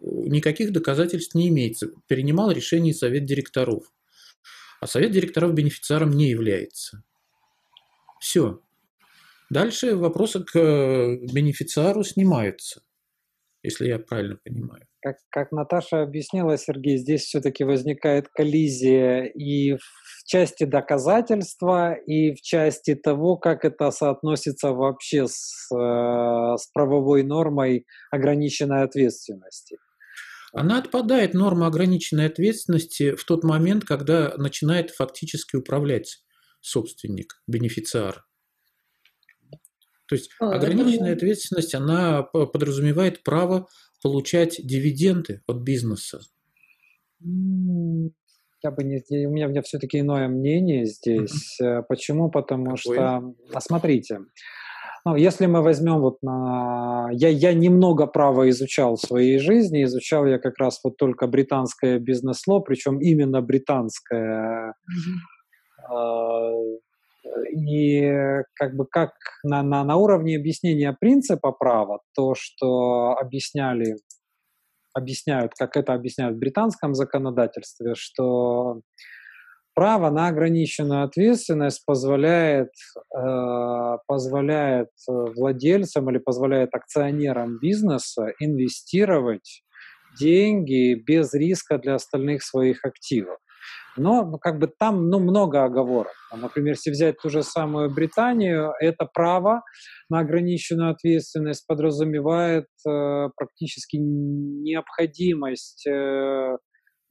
никаких доказательств не имеется. Перенимал решение Совет директоров. А Совет директоров бенефициаром не является. Все. Дальше вопросы к бенефициару снимаются, если я правильно понимаю. Как, как Наташа объяснила, Сергей, здесь все-таки возникает коллизия и в части доказательства и в части того, как это соотносится вообще с, э, с правовой нормой ограниченной ответственности. Она отпадает, норма ограниченной ответственности, в тот момент, когда начинает фактически управлять собственник, бенефициар. То есть а, ограниченная ответственность, она подразумевает право получать дивиденды от бизнеса я бы не у меня, у меня все-таки иное мнение здесь. Mm-hmm. Почему? Потому Какой? что, а, смотрите, ну, если мы возьмем вот на... Я, я немного право изучал в своей жизни, изучал я как раз вот только британское бизнес-ло, причем именно британское. Mm-hmm. И как бы как на, на, на уровне объяснения принципа права, то, что объясняли объясняют, как это объясняют в британском законодательстве, что право на ограниченную ответственность позволяет, э, позволяет владельцам или позволяет акционерам бизнеса инвестировать деньги без риска для остальных своих активов. Но ну, как бы там ну, много оговорок. Например, если взять ту же самую Британию, это право на ограниченную ответственность подразумевает э, практически необходимость э,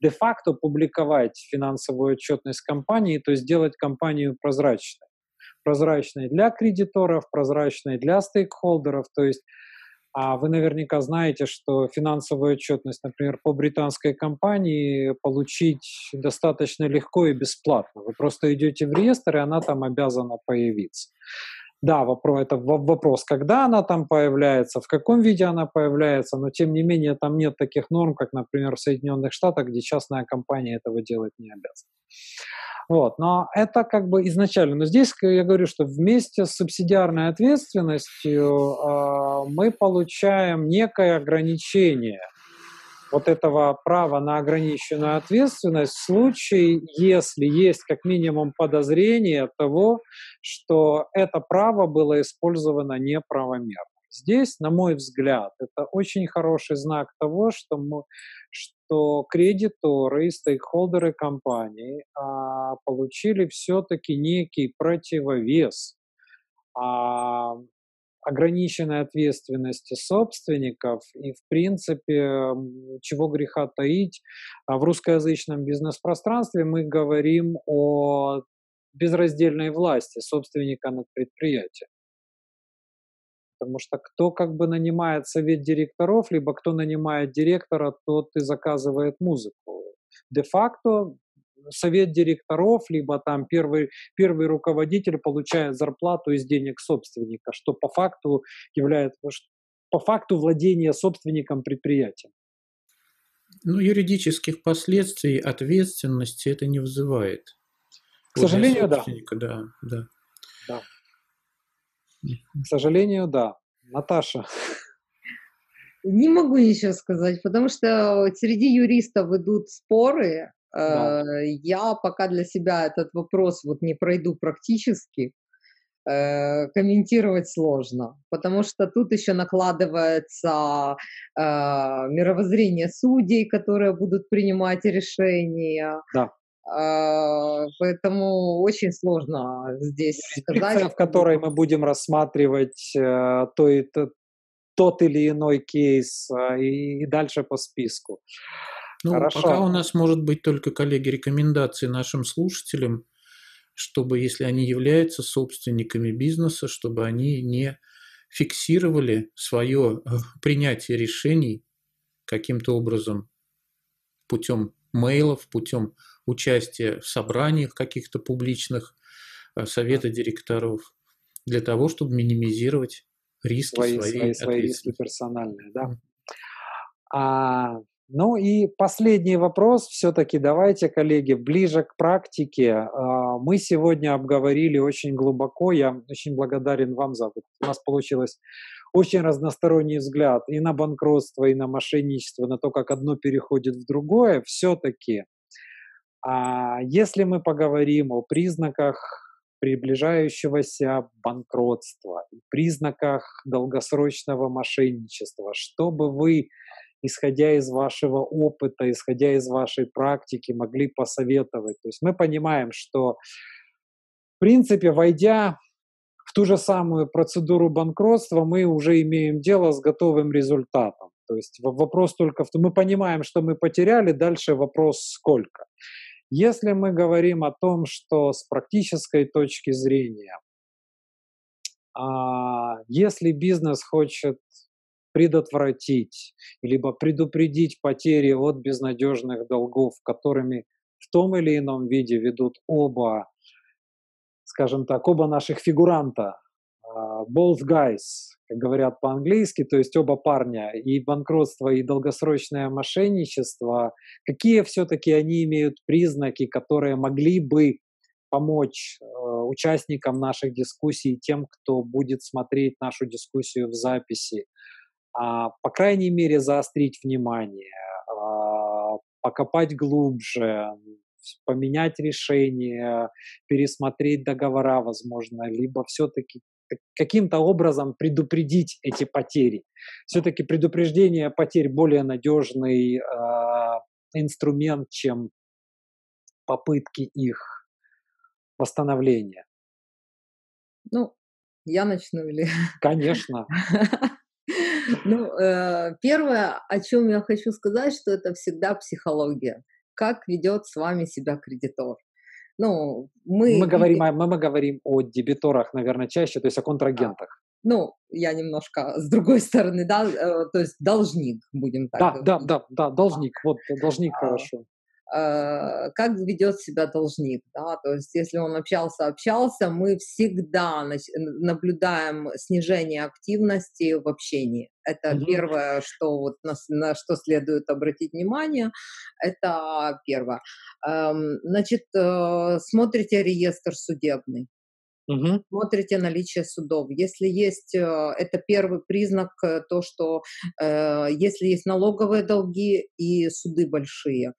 де-факто публиковать финансовую отчетность компании, то есть сделать компанию прозрачной. Прозрачной для кредиторов, прозрачной для стейкхолдеров, то есть А вы наверняка знаете, что финансовую отчетность, например, по британской компании получить достаточно легко и бесплатно. Вы просто идете в реестр, и она там обязана появиться. Да, вопрос, это вопрос, когда она там появляется, в каком виде она появляется, но тем не менее там нет таких норм, как, например, в Соединенных Штатах, где частная компания этого делать не обязана. Вот, но это как бы изначально. Но здесь я говорю, что вместе с субсидиарной ответственностью э, мы получаем некое ограничение вот этого права на ограниченную ответственность в случае, если есть как минимум подозрение того, что это право было использовано неправомерно. Здесь, на мой взгляд, это очень хороший знак того, что, мы, что кредиторы и стейкхолдеры компании а, получили все-таки некий противовес а, ограниченной ответственности собственников и, в принципе, чего греха таить, а в русскоязычном бизнес-пространстве мы говорим о безраздельной власти собственника над предприятием. Потому что кто как бы нанимает совет директоров, либо кто нанимает директора, тот и заказывает музыку. Де-факто совет директоров, либо там первый, первый руководитель получает зарплату из денег собственника, что по факту является, по факту владения собственником предприятия. Ну, юридических последствий ответственности это не вызывает. К сожалению, да. Да, да. да. К сожалению, да. Наташа. Не могу ничего сказать, потому что среди юристов идут споры. Да. Э, я пока для себя этот вопрос вот не пройду практически, э, комментировать сложно, потому что тут еще накладывается э, мировоззрение судей, которые будут принимать решения. Да. Поэтому очень сложно здесь сказать. в которой мы будем рассматривать э, то и, то, тот или иной кейс э, и, и дальше по списку. Ну, Хорошо. пока у нас может быть только, коллеги, рекомендации нашим слушателям, чтобы, если они являются собственниками бизнеса, чтобы они не фиксировали свое э, принятие решений каким-то образом путем мейлов, путем участия в собраниях каких-то публичных э, совета директоров для того, чтобы минимизировать риски свои, своей свои, свои риски персональные, да. А, ну и последний вопрос, все-таки давайте, коллеги, ближе к практике. А, мы сегодня обговорили очень глубоко, я очень благодарен вам за это. У нас получилось очень разносторонний взгляд и на банкротство, и на мошенничество, на то, как одно переходит в другое. Все-таки а если мы поговорим о признаках приближающегося банкротства, признаках долгосрочного мошенничества, что бы вы, исходя из вашего опыта, исходя из вашей практики, могли посоветовать? То есть мы понимаем, что в принципе, войдя в ту же самую процедуру банкротства, мы уже имеем дело с готовым результатом. То есть вопрос только в том, мы понимаем, что мы потеряли, дальше вопрос сколько. Если мы говорим о том, что с практической точки зрения, а, если бизнес хочет предотвратить либо предупредить потери от безнадежных долгов, которыми в том или ином виде ведут оба, скажем так, оба наших фигуранта, а, both guys, как говорят по-английски, то есть оба парня, и банкротство, и долгосрочное мошенничество, какие все-таки они имеют признаки, которые могли бы помочь э, участникам наших дискуссий, тем, кто будет смотреть нашу дискуссию в записи, по крайней мере, заострить внимание, а, покопать глубже, поменять решение, пересмотреть договора, возможно, либо все-таки каким-то образом предупредить эти потери. Все-таки предупреждение потерь более надежный э, инструмент, чем попытки их восстановления. Ну, я начну или... Конечно. Ну, э, первое, о чем я хочу сказать, что это всегда психология. Как ведет с вами себя кредитор. Ну, мы... Мы говорим, о, мы, мы говорим о дебиторах, наверное, чаще, то есть о контрагентах. ну, я немножко с другой стороны, да, э, то есть должник, будем так Да, говорить. да, да, да, должник, вот должник А, хорошо. Э, как ведет себя должник, да, то есть если он общался, общался, мы всегда наблюдаем снижение активности в общении. Это Мгм. первое, что вот на, на что следует обратить внимание, это первое. Эм, Значит, э, смотрите реестр судебный Мгм. смотрите наличие судов. Если есть, э, это первый признак, э, то, что э, если есть налоговые долги и суды большие. Мгм.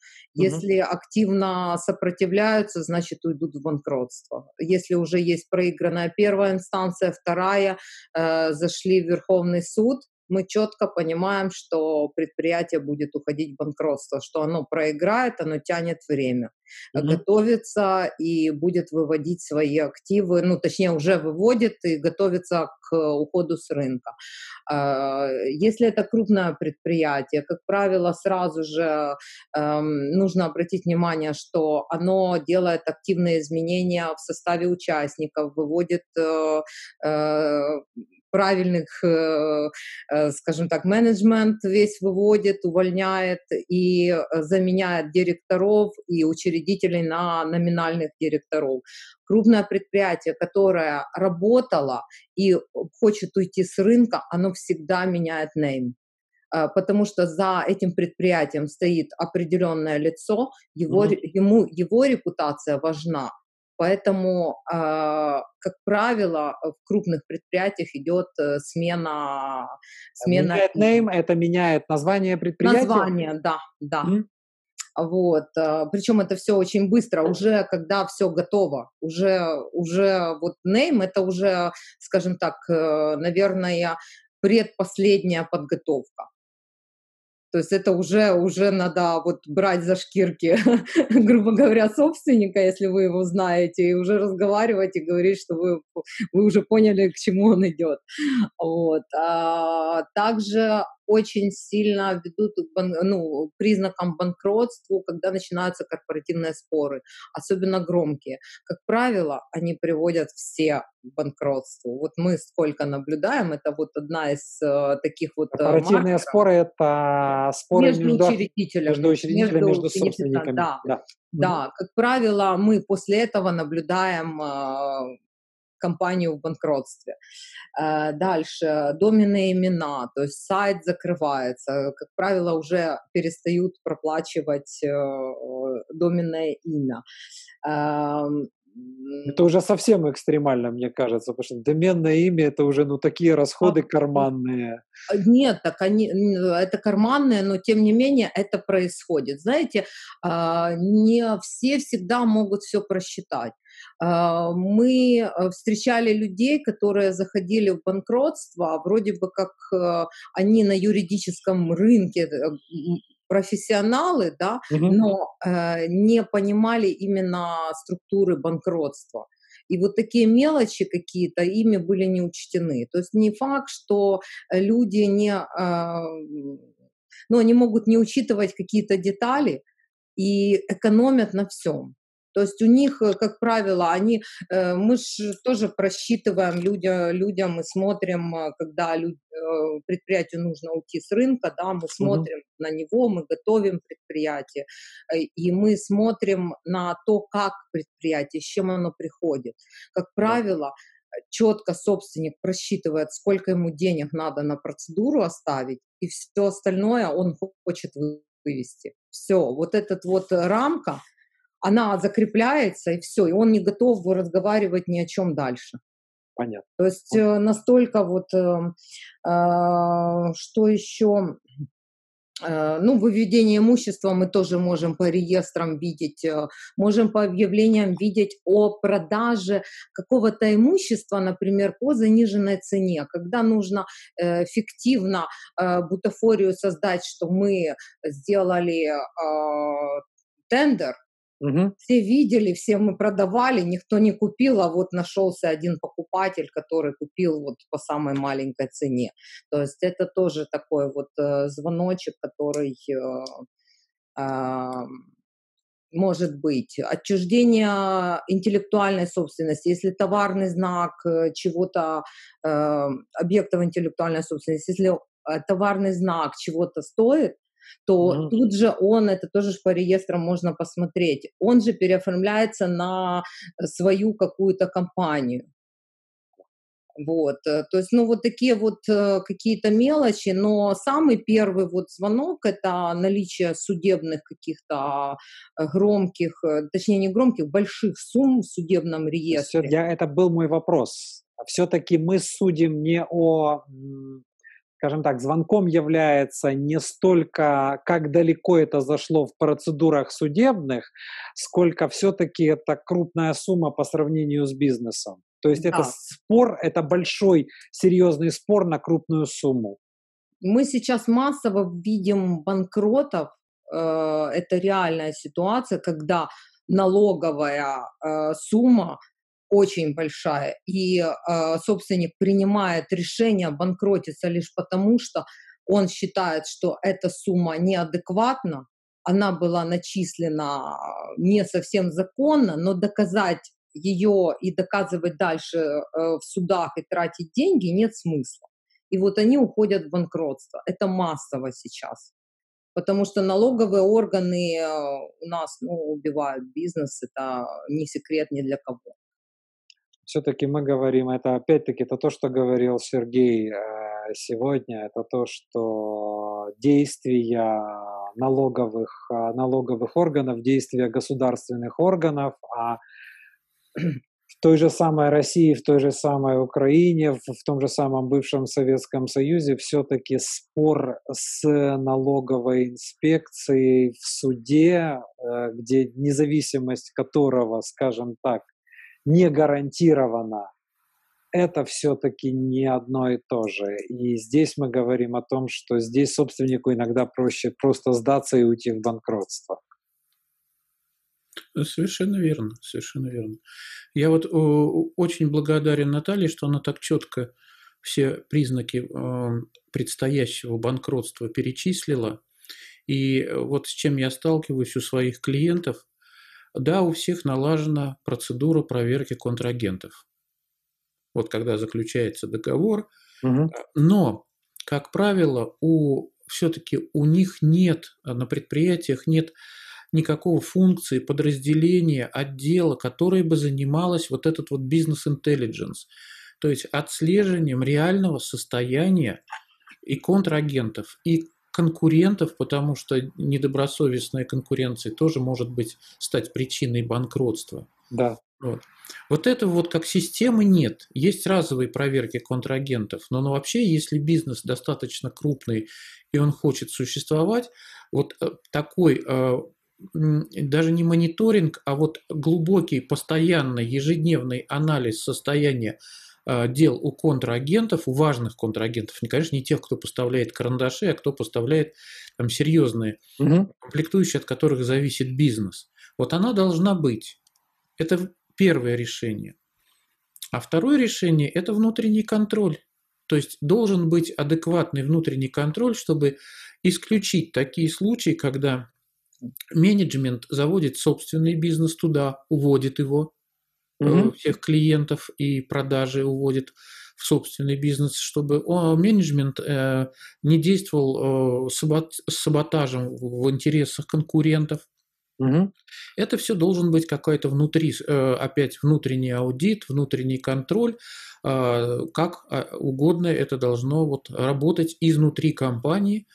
Если активно сопротивляются, значит уйдут в банкротство. Если уже есть проигранная первая инстанция, вторая, э, зашли в Верховный суд, мы четко понимаем, что предприятие будет уходить в банкротство, что оно проиграет, оно тянет время Мгм. готовится и будет выводить свои активы, ну, точнее, уже выводит и готовится к уходу с рынка. А, Если это крупное предприятие, как правило, сразу же эм, нужно обратить внимание, что оно делает активные изменения в составе участников, выводит э, э, правильных, э, э, скажем так, менеджмент весь выводит, увольняет и э, заменяет директоров и учредителей на номинальных директоров. Крупное предприятие, которое работало и хочет уйти с рынка, оно всегда меняет name потому что за этим предприятием стоит определенное лицо, его, ре- ему, его репутация важна. Поэтому, а, как правило, в крупных предприятиях идет э, смена, смена Меняет name, это меняет название предприятия. названия, да, да. Мгм. Вот, причем это все очень быстро, уже когда все готово, уже, уже вот name это уже, скажем так, э, наверное, предпоследняя подготовка. То есть это уже, уже надо вот брать за шкирки, грубо говоря, собственника, если вы его знаете, и уже разговаривать и говорить, что вы, вы уже поняли, к чему он идет. Вот. А также очень сильно ведут бан- ну, признакам банкротству, когда начинаются корпоративные споры, особенно громкие. Как правило, они приводят все к банкротству. Вот мы сколько наблюдаем, это вот одна из э, таких вот э, Корпоративные маркеров. споры это споры между между, учредителями, между учредителями, между бенефициарами, собственниками. Да, Да. да, как правило, мы после этого наблюдаем э, компанию в банкротстве. Э, Дальше доменные имена, то есть сайт закрывается, как правило, уже перестают проплачивать э, доменное имя. Это уже совсем экстремально, мне кажется, потому что доменное имя это уже ну такие расходы карманные. Нет, так они, это карманное, но тем не менее это происходит. Знаете, а, не все всегда могут все просчитать. А, Мы э, встречали людей, которые заходили в банкротство, а вроде бы как э, они на юридическом рынке э, профессионалы, да, Мгм. но э, не понимали именно структуры банкротства. И вот такие мелочи какие-то ими были не учтены. То есть не факт, что э, люди не, м, ну, они могут не учитывать какие-то детали и экономят на всем. То есть у них, э, как правило, они, э, мы же тоже просчитываем людя, людям, мы смотрим, э, когда лю- э, предприятию нужно уйти с рынка, да, мы смотрим на него, мы готовим предприятие, и мы смотрим на то, как предприятие, с чем оно приходит. Как правило, четко собственник просчитывает, сколько ему денег надо на процедуру оставить, и все остальное он хочет вы- вывести. Все, вот этот вот рамка, она закрепляется, и все, и он не готов разговаривать ни о чем дальше. Понятно. То есть э, настолько вот, э, э, что еще, Э, ну, выведение имущества мы тоже можем по реестрам видеть, э, можем по объявлениям видеть о продаже какого-то имущества, например, по заниженной цене, когда нужно фиктивно бутафорию создать, что мы сделали тендер, Мгм. все видели, все мы продавали, никто не купил, а вот нашелся один покупатель, который купил вот по самой маленькой цене. То есть это тоже такой вот э, звоночек, который э, а, может быть, отчуждение интеллектуальной собственности, если товарный знак э, чего-то, э, объектов интеллектуальной собственности, если э, товарный знак чего-то стоит, то mm-hmm. тут же он, это тоже по реестрам можно посмотреть, он же переоформляется на свою какую-то компанию. Вот, э, то есть, ну, вот такие вот э, какие-то мелочи, но самый первый вот звонок – это наличие судебных каких-то э, громких, точнее, не громких, больших сумм в судебном реестре. Все, я, это был мой вопрос. Все-таки мы судим не о, скажем так, звонком является не столько, как далеко это зашло в процедурах судебных, сколько все-таки это крупная сумма по сравнению с бизнесом. То есть да. это спор, это большой серьезный спор на крупную сумму. Мы сейчас массово видим банкротов. Э, это реальная ситуация, когда налоговая э, сумма очень большая, и э, собственник принимает решение банкротиться лишь потому, что он считает, что эта сумма неадекватна, она была начислена не совсем законно, но доказать ее и доказывать дальше э, в судах и тратить деньги нет смысла. И вот они уходят в банкротство. Это массово сейчас. Потому что налоговые органы э, у нас ну, убивают бизнес, это не секрет ни для кого. Все-таки мы говорим, это опять-таки это то, что говорил Сергей э, сегодня, это то, что действия налоговых, налоговых органов, действия государственных органов, а в той же самой России, в той же самой Украине, в, в том же самом бывшем Советском Союзе все-таки спор с налоговой инспекцией в суде, э, где независимость которого, скажем так, не гарантирована, это все-таки не одно и то же. И здесь мы говорим о том, что здесь собственнику иногда проще просто сдаться и уйти в банкротство. Совершенно верно, совершенно верно. Я вот о, очень благодарен Наталье, что она так четко все признаки э, предстоящего банкротства перечислила. И вот с чем я сталкиваюсь у своих клиентов, да, у всех налажена процедура проверки контрагентов. Вот когда заключается договор, угу. но, как правило, у все-таки у них нет на предприятиях нет никакого функции, подразделения, отдела, которое бы занималось вот этот вот бизнес-интеллигенс, то есть отслеживанием реального состояния и контрагентов, и конкурентов, потому что недобросовестная конкуренция тоже может быть стать причиной банкротства. Да. Вот. вот этого вот как системы нет. Есть разовые проверки контрагентов, но ну, вообще, если бизнес достаточно крупный и он хочет существовать, вот э, такой э, даже не мониторинг, а вот глубокий, постоянный, ежедневный анализ состояния дел у контрагентов, у важных контрагентов, не, конечно, не тех, кто поставляет карандаши, а кто поставляет там, серьезные угу. комплектующие, от которых зависит бизнес. Вот она должна быть. Это первое решение. А второе решение – это внутренний контроль. То есть должен быть адекватный внутренний контроль, чтобы исключить такие случаи, когда менеджмент заводит собственный бизнес туда, уводит его, угу. всех клиентов и продажи уводит в собственный бизнес, чтобы менеджмент э, не действовал э, саботажем в интересах конкурентов. Угу. Это все должен быть какой-то внутри, опять внутренний аудит, внутренний контроль, как угодно это должно вот работать изнутри компании,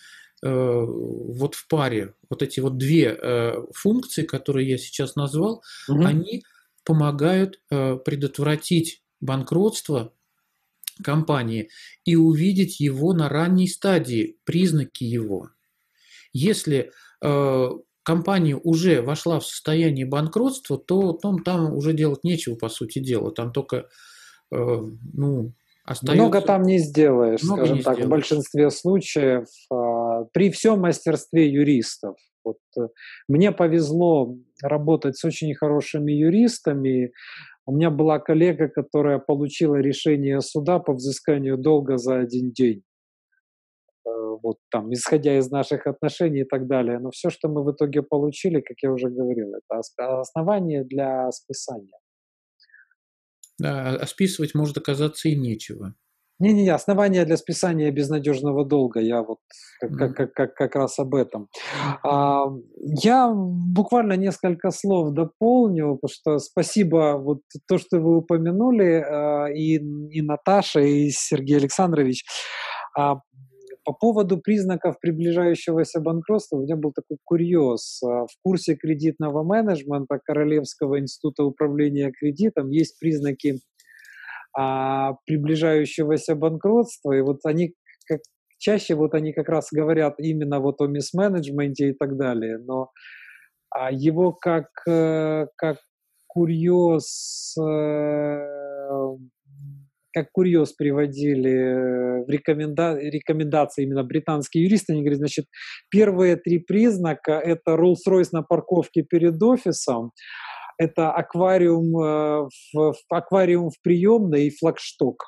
вот в паре, вот эти вот две функции, которые я сейчас назвал, угу. они помогают э, предотвратить банкротство компании и увидеть его на ранней стадии, признаки его. Если компания уже вошла в состояние банкротства, то там, там уже делать нечего, по сути дела. Там только ну, Остается... Много там не сделаешь, Много скажем не так, сделаешь. в большинстве случаев, а, при всем мастерстве юристов. Вот, э, мне повезло работать с очень хорошими юристами. У меня была коллега, которая получила решение суда по взысканию долга за один день. Э, вот там, исходя из наших отношений и так далее. Но все, что мы в итоге получили, как я уже говорил, это основание для списания. Да, а списывать может оказаться и нечего. Не-не-не, основания для списания безнадежного долга, я вот как, как, как, как раз об этом. А, я буквально несколько слов дополню, потому что спасибо, вот то, что вы упомянули, а, и, и Наташа, и Сергей Александрович. А, по поводу признаков приближающегося банкротства у меня был такой курьез. А, в курсе кредитного менеджмента Королевского института управления кредитом есть признаки а, приближающегося банкротства, и вот они как, чаще вот они как раз говорят именно вот о мисс-менеджменте и так далее, но а, его как, э, как курьез э, как курьез приводили в рекоменда... рекомендации именно британские юристы, они говорят, значит, первые три признака – это Rolls-Royce на парковке перед офисом, это аквариум, э, в, аквариум в приемной и флагшток.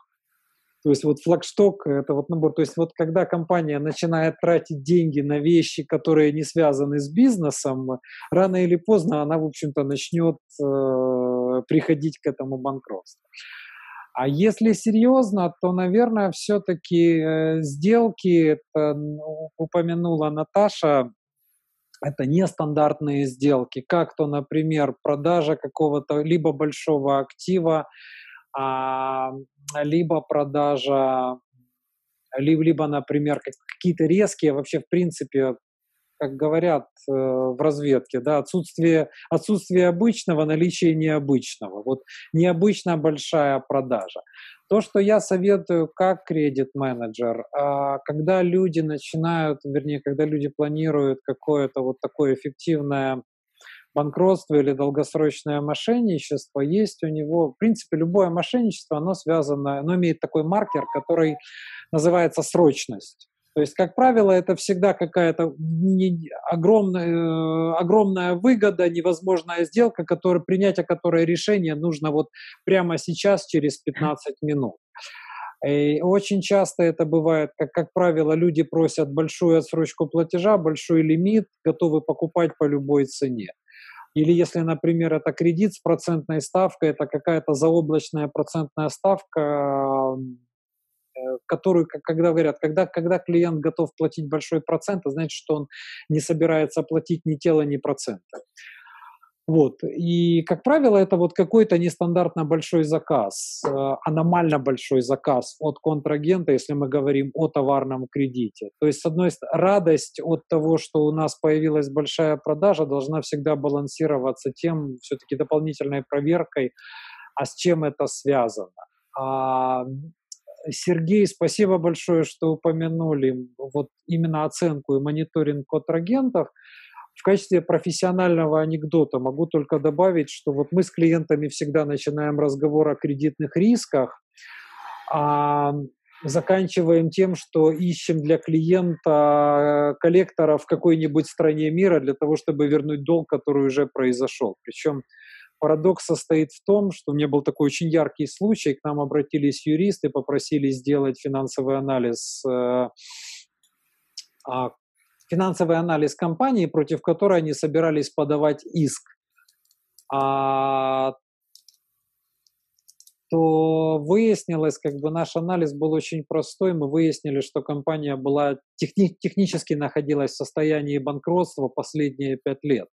То есть вот флагшток – это вот набор. То есть вот когда компания начинает тратить деньги на вещи, которые не связаны с бизнесом, рано или поздно она, в общем-то, начнет э, приходить к этому банкротству. А если серьезно, то, наверное, все-таки э, сделки, это упомянула Наташа, это нестандартные сделки, как то, например, продажа какого-то либо большого актива, а, либо продажа, либо, например, какие-то резкие, вообще, в принципе, как говорят э, в разведке, да, отсутствие, отсутствие обычного, наличие необычного. Вот необычно большая продажа. То, что я советую как кредит-менеджер, а, когда люди начинают, вернее, когда люди планируют какое-то вот такое эффективное банкротство или долгосрочное мошенничество, есть у него, в принципе, любое мошенничество, оно связано, оно имеет такой маркер, который называется срочность. То есть, как правило, это всегда какая-то огромная, э, огромная выгода, невозможная сделка, который, принятие которой решение нужно вот прямо сейчас, через 15 минут. И очень часто это бывает, как, как правило, люди просят большую отсрочку платежа, большой лимит, готовы покупать по любой цене. Или если, например, это кредит с процентной ставкой, это какая-то заоблачная процентная ставка, Э, которую, когда говорят, когда, когда клиент готов платить большой процент, значит, что он не собирается платить ни тело, ни процента. Вот. И, как правило, это вот какой-то нестандартно большой заказ, э, аномально большой заказ от контрагента, если мы говорим о товарном кредите. То есть, с одной стороны, радость от того, что у нас появилась большая продажа, должна всегда балансироваться тем, все-таки дополнительной проверкой, а с чем это связано. А Сергей, спасибо большое, что упомянули вот именно оценку и мониторинг контрагентов. В качестве профессионального анекдота могу только добавить, что вот мы с клиентами всегда начинаем разговор о кредитных рисках, а заканчиваем тем, что ищем для клиента коллектора в какой-нибудь стране мира для того, чтобы вернуть долг, который уже произошел. Причем Парадокс состоит в том, что у меня был такой очень яркий случай, к нам обратились юристы, попросили сделать финансовый анализ э, а, финансовый анализ компании, против которой они собирались подавать иск. А, то выяснилось, как бы наш анализ был очень простой. Мы выяснили, что компания была техни- технически находилась в состоянии банкротства последние пять лет.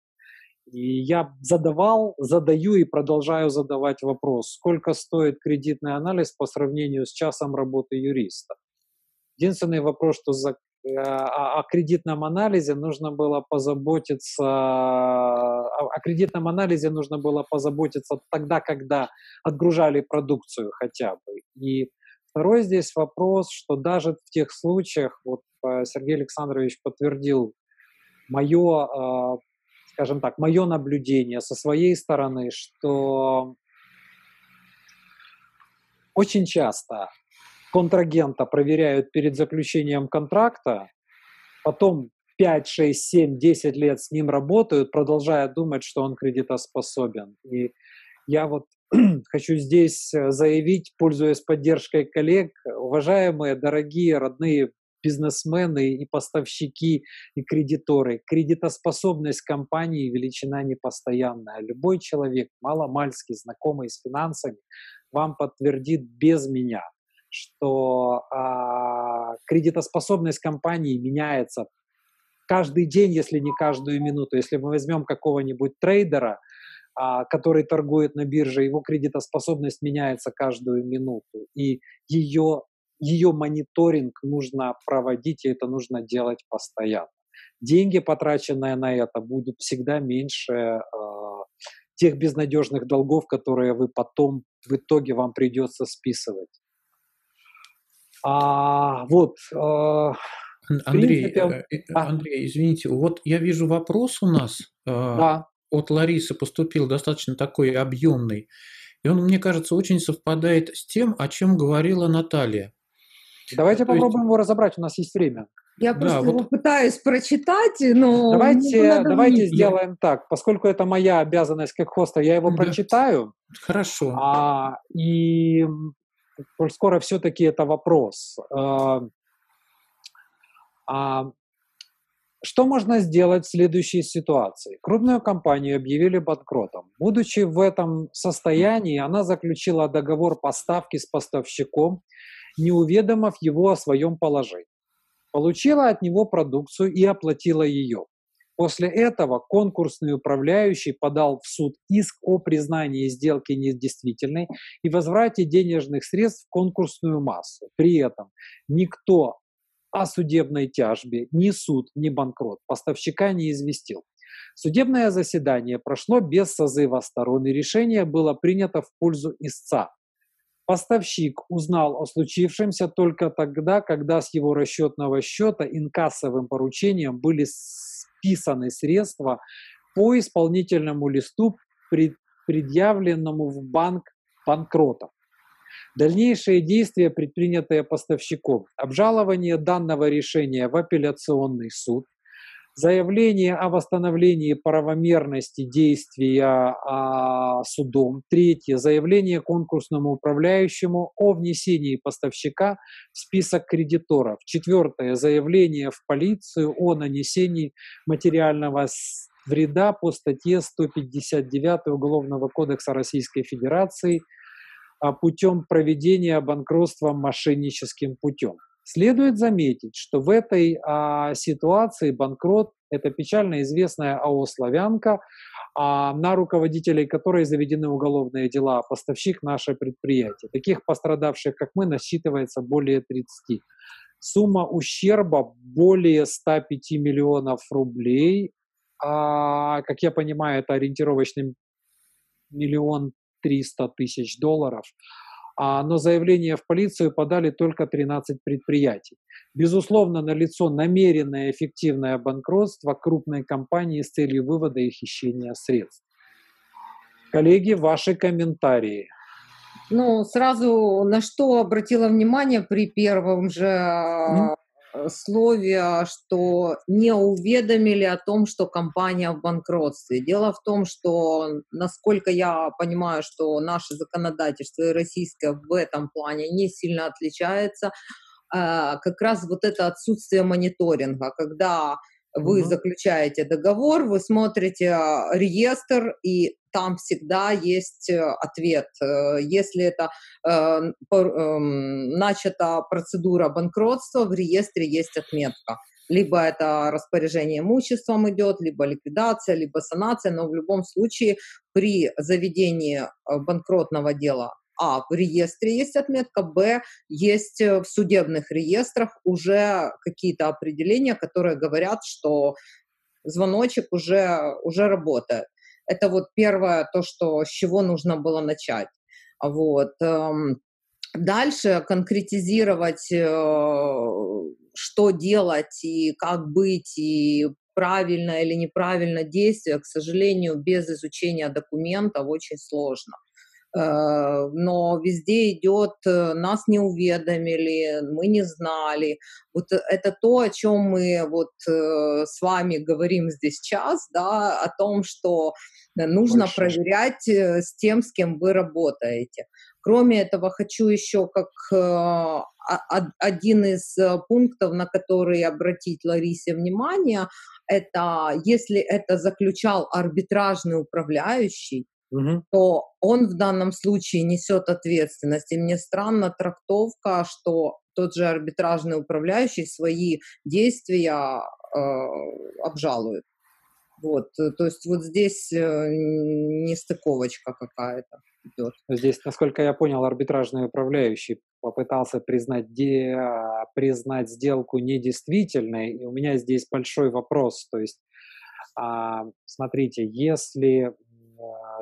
И я задавал, задаю и продолжаю задавать вопрос, сколько стоит кредитный анализ по сравнению с часом работы юриста. Единственный вопрос, что за, э, о, кредитном анализе нужно было позаботиться, о, о кредитном анализе нужно было позаботиться тогда, когда отгружали продукцию хотя бы. И второй здесь вопрос, что даже в тех случаях, вот э, Сергей Александрович подтвердил мое э, скажем так, мое наблюдение со своей стороны, что очень часто контрагента проверяют перед заключением контракта, потом 5, 6, 7, 10 лет с ним работают, продолжая думать, что он кредитоспособен. И я вот хочу здесь заявить, пользуясь поддержкой коллег, уважаемые, дорогие, родные бизнесмены, и поставщики, и кредиторы. Кредитоспособность компании – величина непостоянная. Любой человек, маломальски знакомый с финансами, вам подтвердит без меня, что а, кредитоспособность компании меняется каждый день, если не каждую минуту. Если мы возьмем какого-нибудь трейдера, а, который торгует на бирже, его кредитоспособность меняется каждую минуту. И ее, ее мониторинг нужно проводить, и это нужно делать постоянно. Деньги, потраченные на это, будут всегда меньше э, тех безнадежных долгов, которые вы потом в итоге вам придется списывать. А, вот. Э, Андрей, принципе, э, а. Андрей, извините, вот я вижу вопрос у нас. Да от Ларисы поступил достаточно такой объемный. И он, мне кажется, очень совпадает с тем, о чем говорила Наталья. Давайте То попробуем есть... его разобрать, у нас есть время. Я да, просто вот... его пытаюсь прочитать, но... Давайте, давайте сделаем так, поскольку это моя обязанность как хоста, я его да. прочитаю. Хорошо. А, и скоро все-таки это вопрос. А, а, что можно сделать в следующей ситуации? Крупную компанию объявили банкротом. Будучи в этом состоянии, она заключила договор поставки с поставщиком, не уведомив его о своем положении. Получила от него продукцию и оплатила ее. После этого конкурсный управляющий подал в суд иск о признании сделки недействительной и возврате денежных средств в конкурсную массу. При этом никто о судебной тяжбе ни суд, ни банкрот поставщика не известил. Судебное заседание прошло без созыва сторон, и решение было принято в пользу истца. Поставщик узнал о случившемся только тогда, когда с его расчетного счета инкассовым поручением были списаны средства по исполнительному листу, предъявленному в банк банкротов. Дальнейшие действия, предпринятые поставщиком, обжалование данного решения в апелляционный суд, заявление о восстановлении правомерности действия а, судом. Третье. Заявление конкурсному управляющему о внесении поставщика в список кредиторов. Четвертое. Заявление в полицию о нанесении материального вреда по статье 159 Уголовного кодекса Российской Федерации – а, путем проведения банкротства мошенническим путем. Следует заметить, что в этой а, ситуации банкрот – это печально известная АО «Славянка», а, на руководителей которой заведены уголовные дела, поставщик наше предприятие. Таких пострадавших, как мы, насчитывается более 30. Сумма ущерба более 105 миллионов рублей. А, как я понимаю, это ориентировочный миллион 300 тысяч долларов, а, но заявление в полицию подали только 13 предприятий. Безусловно, налицо намеренное эффективное банкротство крупной компании с целью вывода и хищения средств. Коллеги, ваши комментарии. Ну, сразу на что обратила внимание при первом же mm слове, что не уведомили о том, что компания в банкротстве. Дело в том, что, насколько я понимаю, что наше законодательство и российское в этом плане не сильно отличается, а, как раз вот это отсутствие мониторинга, когда вы угу. заключаете договор, вы смотрите а, реестр, и там всегда есть э, ответ. Э, если это э, эм, начата процедура банкротства, в реестре есть отметка. Либо это распоряжение имуществом идет, либо ликвидация, либо санация, но в любом случае при заведении банкротного дела а, в реестре есть отметка, б, есть в судебных реестрах уже какие-то определения, которые говорят, что звоночек уже, уже работает. Это вот первое, то, что, с чего нужно было начать. Вот. Эм, дальше конкретизировать, э, что делать и как быть, и правильно или неправильно действие, к сожалению, без изучения документов очень сложно. Э, но везде идет, э, нас не уведомили, мы не знали. Вот это то, о чем мы вот э, с вами говорим здесь сейчас, да, о том, что нужно Больше. проверять с тем, с кем вы работаете. Кроме этого, хочу еще как один из пунктов, на который обратить Ларисе внимание, это если это заключал арбитражный управляющий, угу. то он в данном случае несет ответственность. И мне странна трактовка, что тот же арбитражный управляющий свои действия э, обжалует. Вот, э, то есть вот здесь э, нестыковочка какая-то идет. Здесь, насколько я понял, арбитражный управляющий попытался признать, де, признать сделку недействительной, и у меня здесь большой вопрос. То есть, а, смотрите, если а,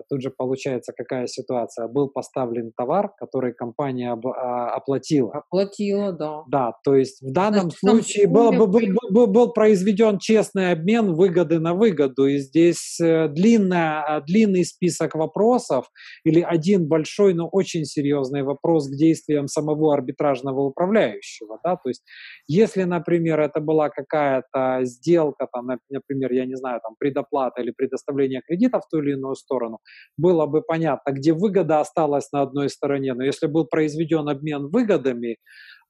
тут же получается какая ситуация. Был поставлен товар, который компания а, оплатила. Оплатила, да. Да, то есть в данном Значит, случае был, был, был, был, был произведен честный обмен выгоды на выгоду. И здесь э, длинная, а, длинный список вопросов или один большой, но очень серьезный вопрос к действиям самого арбитражного управляющего. Да? То есть если, например, это была какая-то сделка, там, например, я не знаю, там, предоплата или предоставление кредита в ту или иную сторону, было бы понятно, где выгода осталась на одной стороне. Но если был произведен обмен выгодами,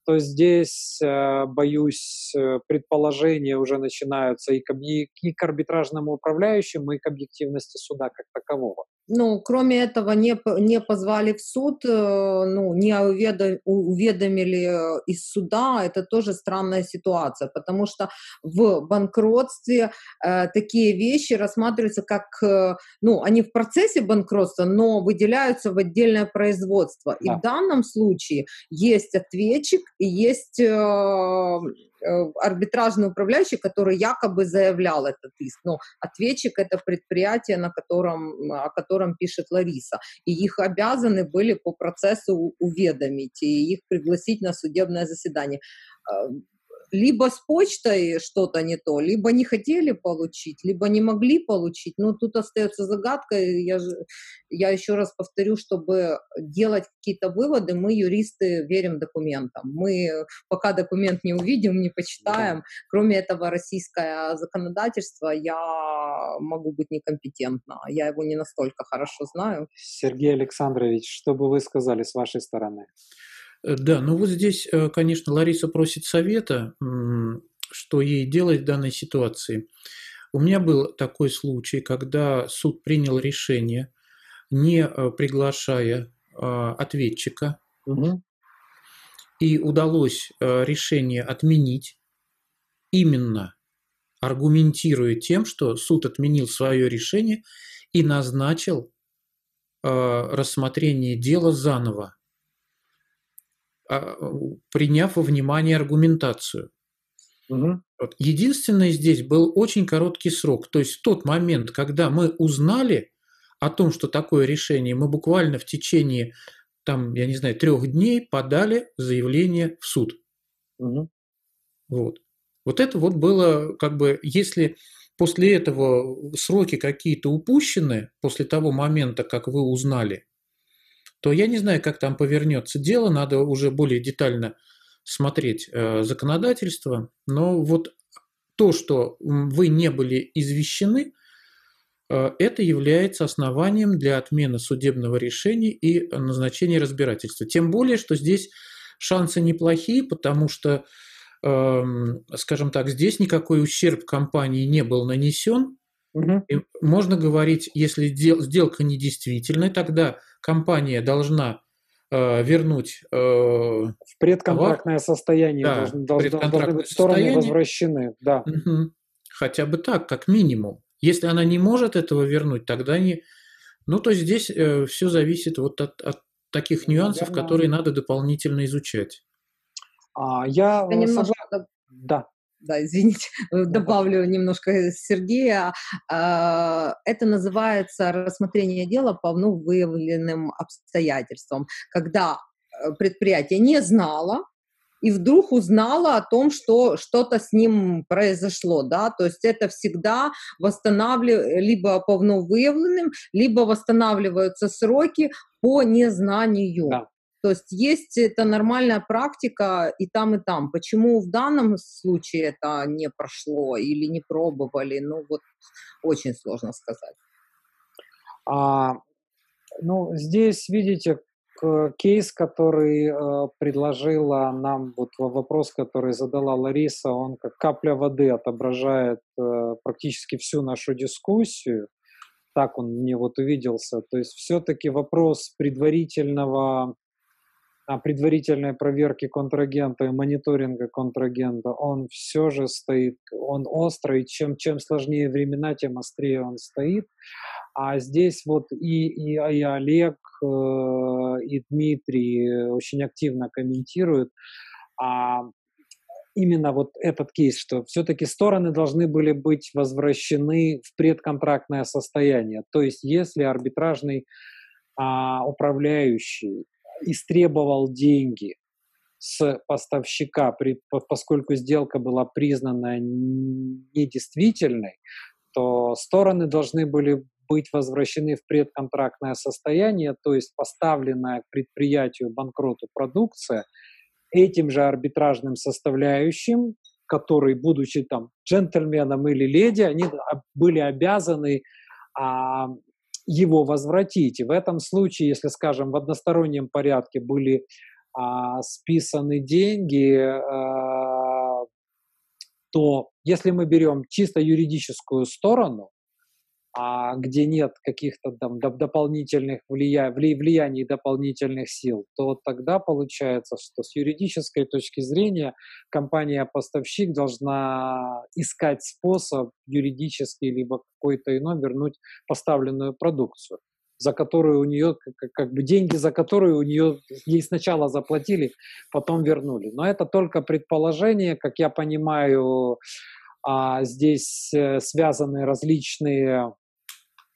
то здесь, э, боюсь, э, предположения уже начинаются и к, и к арбитражному управляющему, и к объективности суда как такового. Ну, кроме этого, не, не позвали в суд, э, ну, не уведомили э, из суда, это тоже странная ситуация, потому что в банкротстве э, такие вещи рассматриваются как, э, ну, они в процессе банкротства, но выделяются в отдельное производство. Да. И в данном случае есть ответчик и есть Э, арбитражный управляющий, который якобы заявлял этот иск. Но ответчик — это предприятие, на котором, о котором пишет Лариса. И их обязаны были по процессу уведомить и их пригласить на судебное заседание э, либо с почтой что-то не то, либо не хотели получить, либо не могли получить. Ну, тут остается загадка. Я, же, я еще раз повторю, чтобы делать какие-то выводы, мы, юристы, верим документам. Мы пока документ не увидим, не почитаем. Кроме этого, российское законодательство, я могу быть некомпетентна. Я его не настолько хорошо знаю. Сергей Александрович, что бы вы сказали с вашей стороны? Э, да, ну вот здесь, э, конечно, Лариса просит совета, что ей делать в данной ситуации. У меня был такой случай, когда суд принял решение, не э, приглашая а, ответчика, угу. и удалось решение отменить, именно аргументируя тем, что суд отменил свое решение и назначил рассмотрение дела заново. А, приняв во внимание аргументацию. Угу. Единственное здесь был очень короткий срок. То есть в тот момент, когда мы узнали о том, что такое решение, мы буквально в течение, там, я не знаю, трех дней подали заявление в суд. Угу. Вот. Вот это вот было, как бы, если после этого сроки какие-то упущены, после того момента, как вы узнали, то я не знаю, как там повернется дело, надо уже более детально смотреть э, законодательство. Но вот то, что вы не были извещены, э, это является основанием для отмены судебного решения и назначения разбирательства. Тем более, что здесь шансы неплохие, потому что, э, скажем так, здесь никакой ущерб компании не был нанесен. Угу. И можно говорить, если сделка недействительная, тогда компания должна э, вернуть э, в предконтрактное товар. состояние да, должны, предконтрактное должны стороны состояние. возвращены, да. Угу. Хотя бы так, как минимум. Если она не может этого вернуть, тогда не. Ну, то здесь э, все зависит вот от, от таких нюансов, Наверное. которые надо дополнительно изучать. А, я э, немножко... Да да, извините, добавлю немножко Сергея. А, это называется рассмотрение дела по вновь выявленным обстоятельствам, когда э, предприятие не знало, и вдруг узнала о том, что что-то с ним произошло, да, то есть это всегда восстанавливается либо по вновь выявленным, либо восстанавливаются сроки по незнанию. Да. То есть есть это нормальная практика и там, и там. Почему в данном случае это не прошло или не пробовали, ну вот очень сложно сказать. А, ну, здесь, видите, кейс, который э, предложила нам, вот вопрос, который задала Лариса, он как капля воды отображает э, практически всю нашу дискуссию. Так он мне вот увиделся. То есть все-таки вопрос предварительного предварительной проверки контрагента и мониторинга контрагента, он все же стоит, он острый, чем, чем сложнее времена, тем острее он стоит. А здесь вот и, и, и Олег, э, и Дмитрий очень активно комментируют, а именно вот этот кейс, что все-таки стороны должны были быть возвращены в предконтрактное состояние. То есть если арбитражный а, управляющий истребовал деньги с поставщика, при, поскольку сделка была признана недействительной, то стороны должны были быть возвращены в предконтрактное состояние, то есть поставленная к предприятию банкроту продукция этим же арбитражным составляющим, который, будучи там джентльменом или леди, они были обязаны а, его возвратить. В этом случае, если, скажем, в одностороннем порядке были а, списаны деньги, а, то если мы берем чисто юридическую сторону, а где нет каких-то там дополнительных влия... влияний дополнительных сил, то тогда получается, что с юридической точки зрения компания-поставщик должна искать способ юридический либо какой-то иной вернуть поставленную продукцию за которую у нее, как, как бы деньги, за которые у нее ей сначала заплатили, потом вернули. Но это только предположение, как я понимаю, а здесь э, связаны различные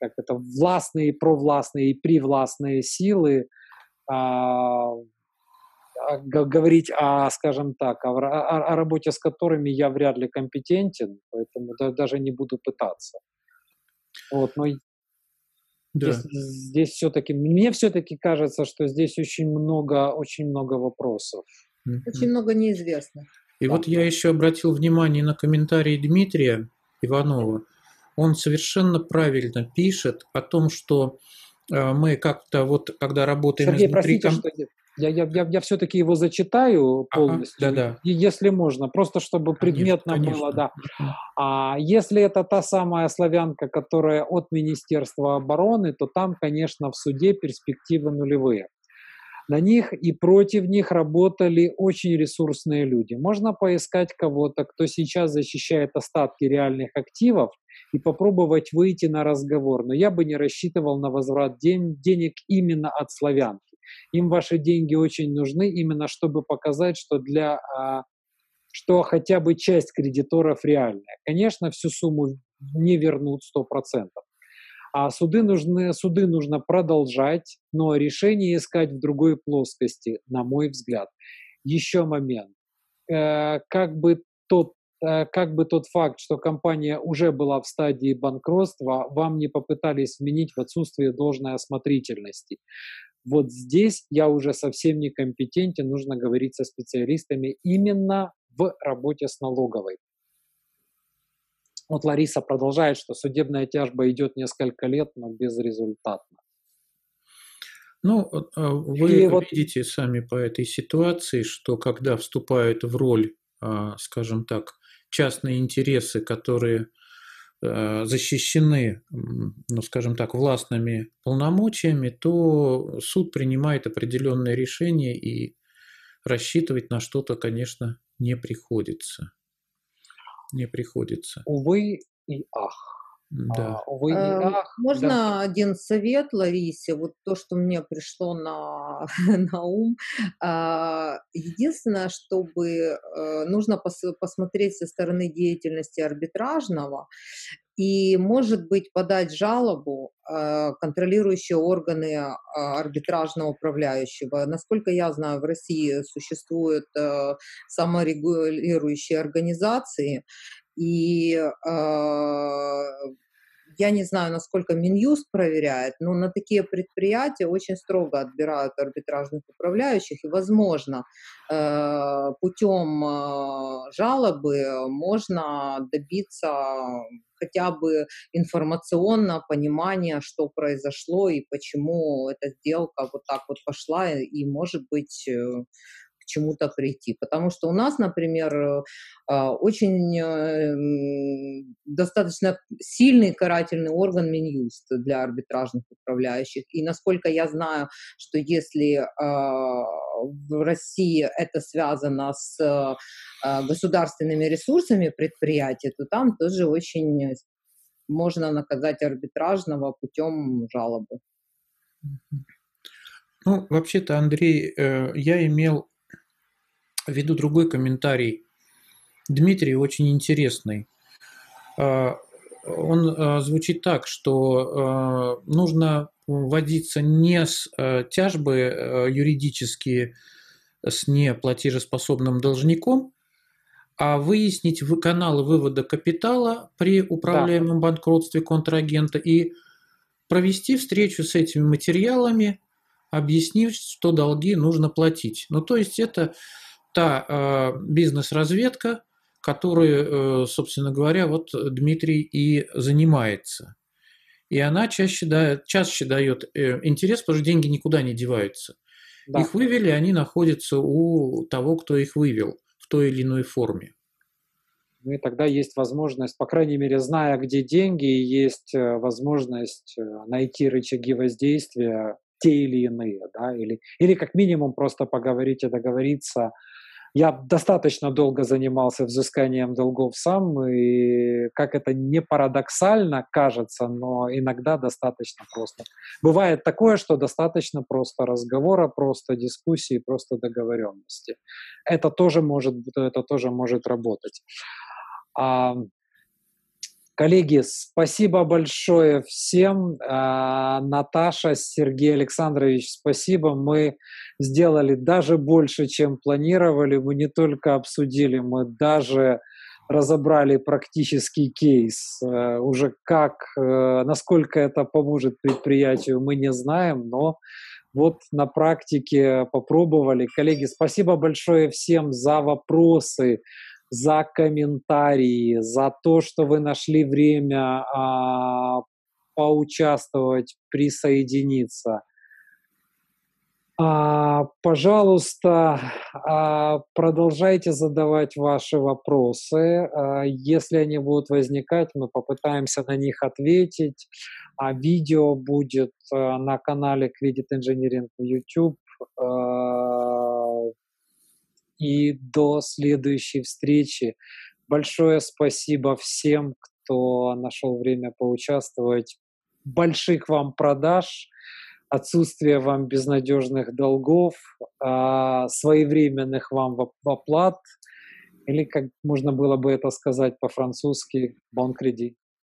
как это, властные, провластные и привластные силы, а, а говорить о, скажем так, о, о, о работе с которыми я вряд ли компетентен, поэтому да, даже не буду пытаться. Вот, но да. здесь, здесь все-таки, мне все-таки кажется, что здесь очень много, очень много вопросов. Очень много неизвестных. И да. вот я еще обратил внимание на комментарии Дмитрия Иванова он совершенно правильно пишет о том, что э, мы как-то вот, когда работаем Сергей, изнутри... Простите, что я, я, я, я все-таки его зачитаю полностью, ага, да, да. если можно, просто чтобы предметно конечно, было, да. А если это та самая славянка, которая от Министерства обороны, то там, конечно, в суде перспективы нулевые. На них и против них работали очень ресурсные люди. Можно поискать кого-то, кто сейчас защищает остатки реальных активов, и попробовать выйти на разговор. Но я бы не рассчитывал на возврат ден- денег именно от славянки. Им ваши деньги очень нужны, именно чтобы показать, что для а, что хотя бы часть кредиторов реальная. Конечно, всю сумму не вернут 100%. А суды, нужны, суды нужно продолжать, но решение искать в другой плоскости, на мой взгляд. Еще момент. Э, как бы тот как бы тот факт, что компания уже была в стадии банкротства, вам не попытались вменить в отсутствие должной осмотрительности. Вот здесь я уже совсем некомпетентен, нужно говорить со специалистами именно в работе с налоговой. Вот Лариса продолжает, что судебная тяжба идет несколько лет, но безрезультатно. Ну, а, вы И видите вот... сами по этой ситуации, что когда вступают в роль, а, скажем так, частные интересы, которые э, защищены, ну, скажем так, властными полномочиями, то суд принимает определенные решения и рассчитывать на что-то, конечно, не приходится. Не приходится. Увы и ах. Да. А, увы, эм, ах, Можно да. один совет, Ларисе? Вот то, что мне пришло на, на ум. А, единственное, чтобы э, нужно пос, посмотреть со стороны деятельности арбитражного и, может быть, подать жалобу э, контролирующие органы э, арбитражного управляющего. Насколько я знаю, в России существуют э, саморегулирующие организации, и э, я не знаю, насколько Минюст проверяет, но на такие предприятия очень строго отбирают арбитражных управляющих, и, возможно, э, путем э, жалобы можно добиться хотя бы информационно понимания, что произошло и почему эта сделка вот так вот пошла, и, может быть, чему-то прийти. Потому что у нас, например, э, а, очень э, достаточно сильный карательный орган Минюст для арбитражных управляющих. И насколько я знаю, что если а, в России это связано с а, государственными ресурсами предприятия, то там тоже очень можно наказать арбитражного путем жалобы. Ну, вообще-то, Андрей, э, я имел введу другой комментарий. Дмитрий очень интересный. А, он а, звучит так, что а, нужно вводиться не с тяжбы юридические с неплатежеспособным должником, а выяснить каналы вывода капитала при управляемом да. банкротстве контрагента и провести встречу с этими материалами, объяснив, что долги нужно платить. Ну, то есть это та э, бизнес-разведка, которой, э, собственно говоря, вот Дмитрий и занимается. И она чаще дает, чаще дает э, интерес, потому что деньги никуда не деваются. Да. Их вывели, они находятся у того, кто их вывел в той или иной форме. Ну и тогда есть возможность, по крайней мере, зная, где деньги, есть возможность найти рычаги воздействия те или иные, да, или, или как минимум просто поговорить и договориться я достаточно долго занимался взысканием долгов сам, и как это не парадоксально кажется, но иногда достаточно просто. Бывает такое, что достаточно просто разговора, просто дискуссии, просто договоренности. Это тоже может, это тоже может работать. Коллеги, спасибо большое всем. А, Наташа, Сергей Александрович, спасибо. Мы сделали даже больше, чем планировали. Мы не только обсудили, мы даже разобрали практический кейс. Э, уже как, э, насколько это поможет предприятию, мы не знаем, но вот на практике попробовали. Коллеги, спасибо большое всем за вопросы, за комментарии, за то, что вы нашли время а, поучаствовать, присоединиться. А, пожалуйста, а, продолжайте задавать ваши вопросы. А, если они будут возникать, мы попытаемся на них ответить. А видео будет а, на канале Credit Engineering в YouTube. А, и до следующей встречи. Большое спасибо всем, кто нашел время поучаствовать. Больших вам продаж, отсутствия вам безнадежных долгов, а, своевременных вам оплат, или как можно было бы это сказать по-французски, bon credit.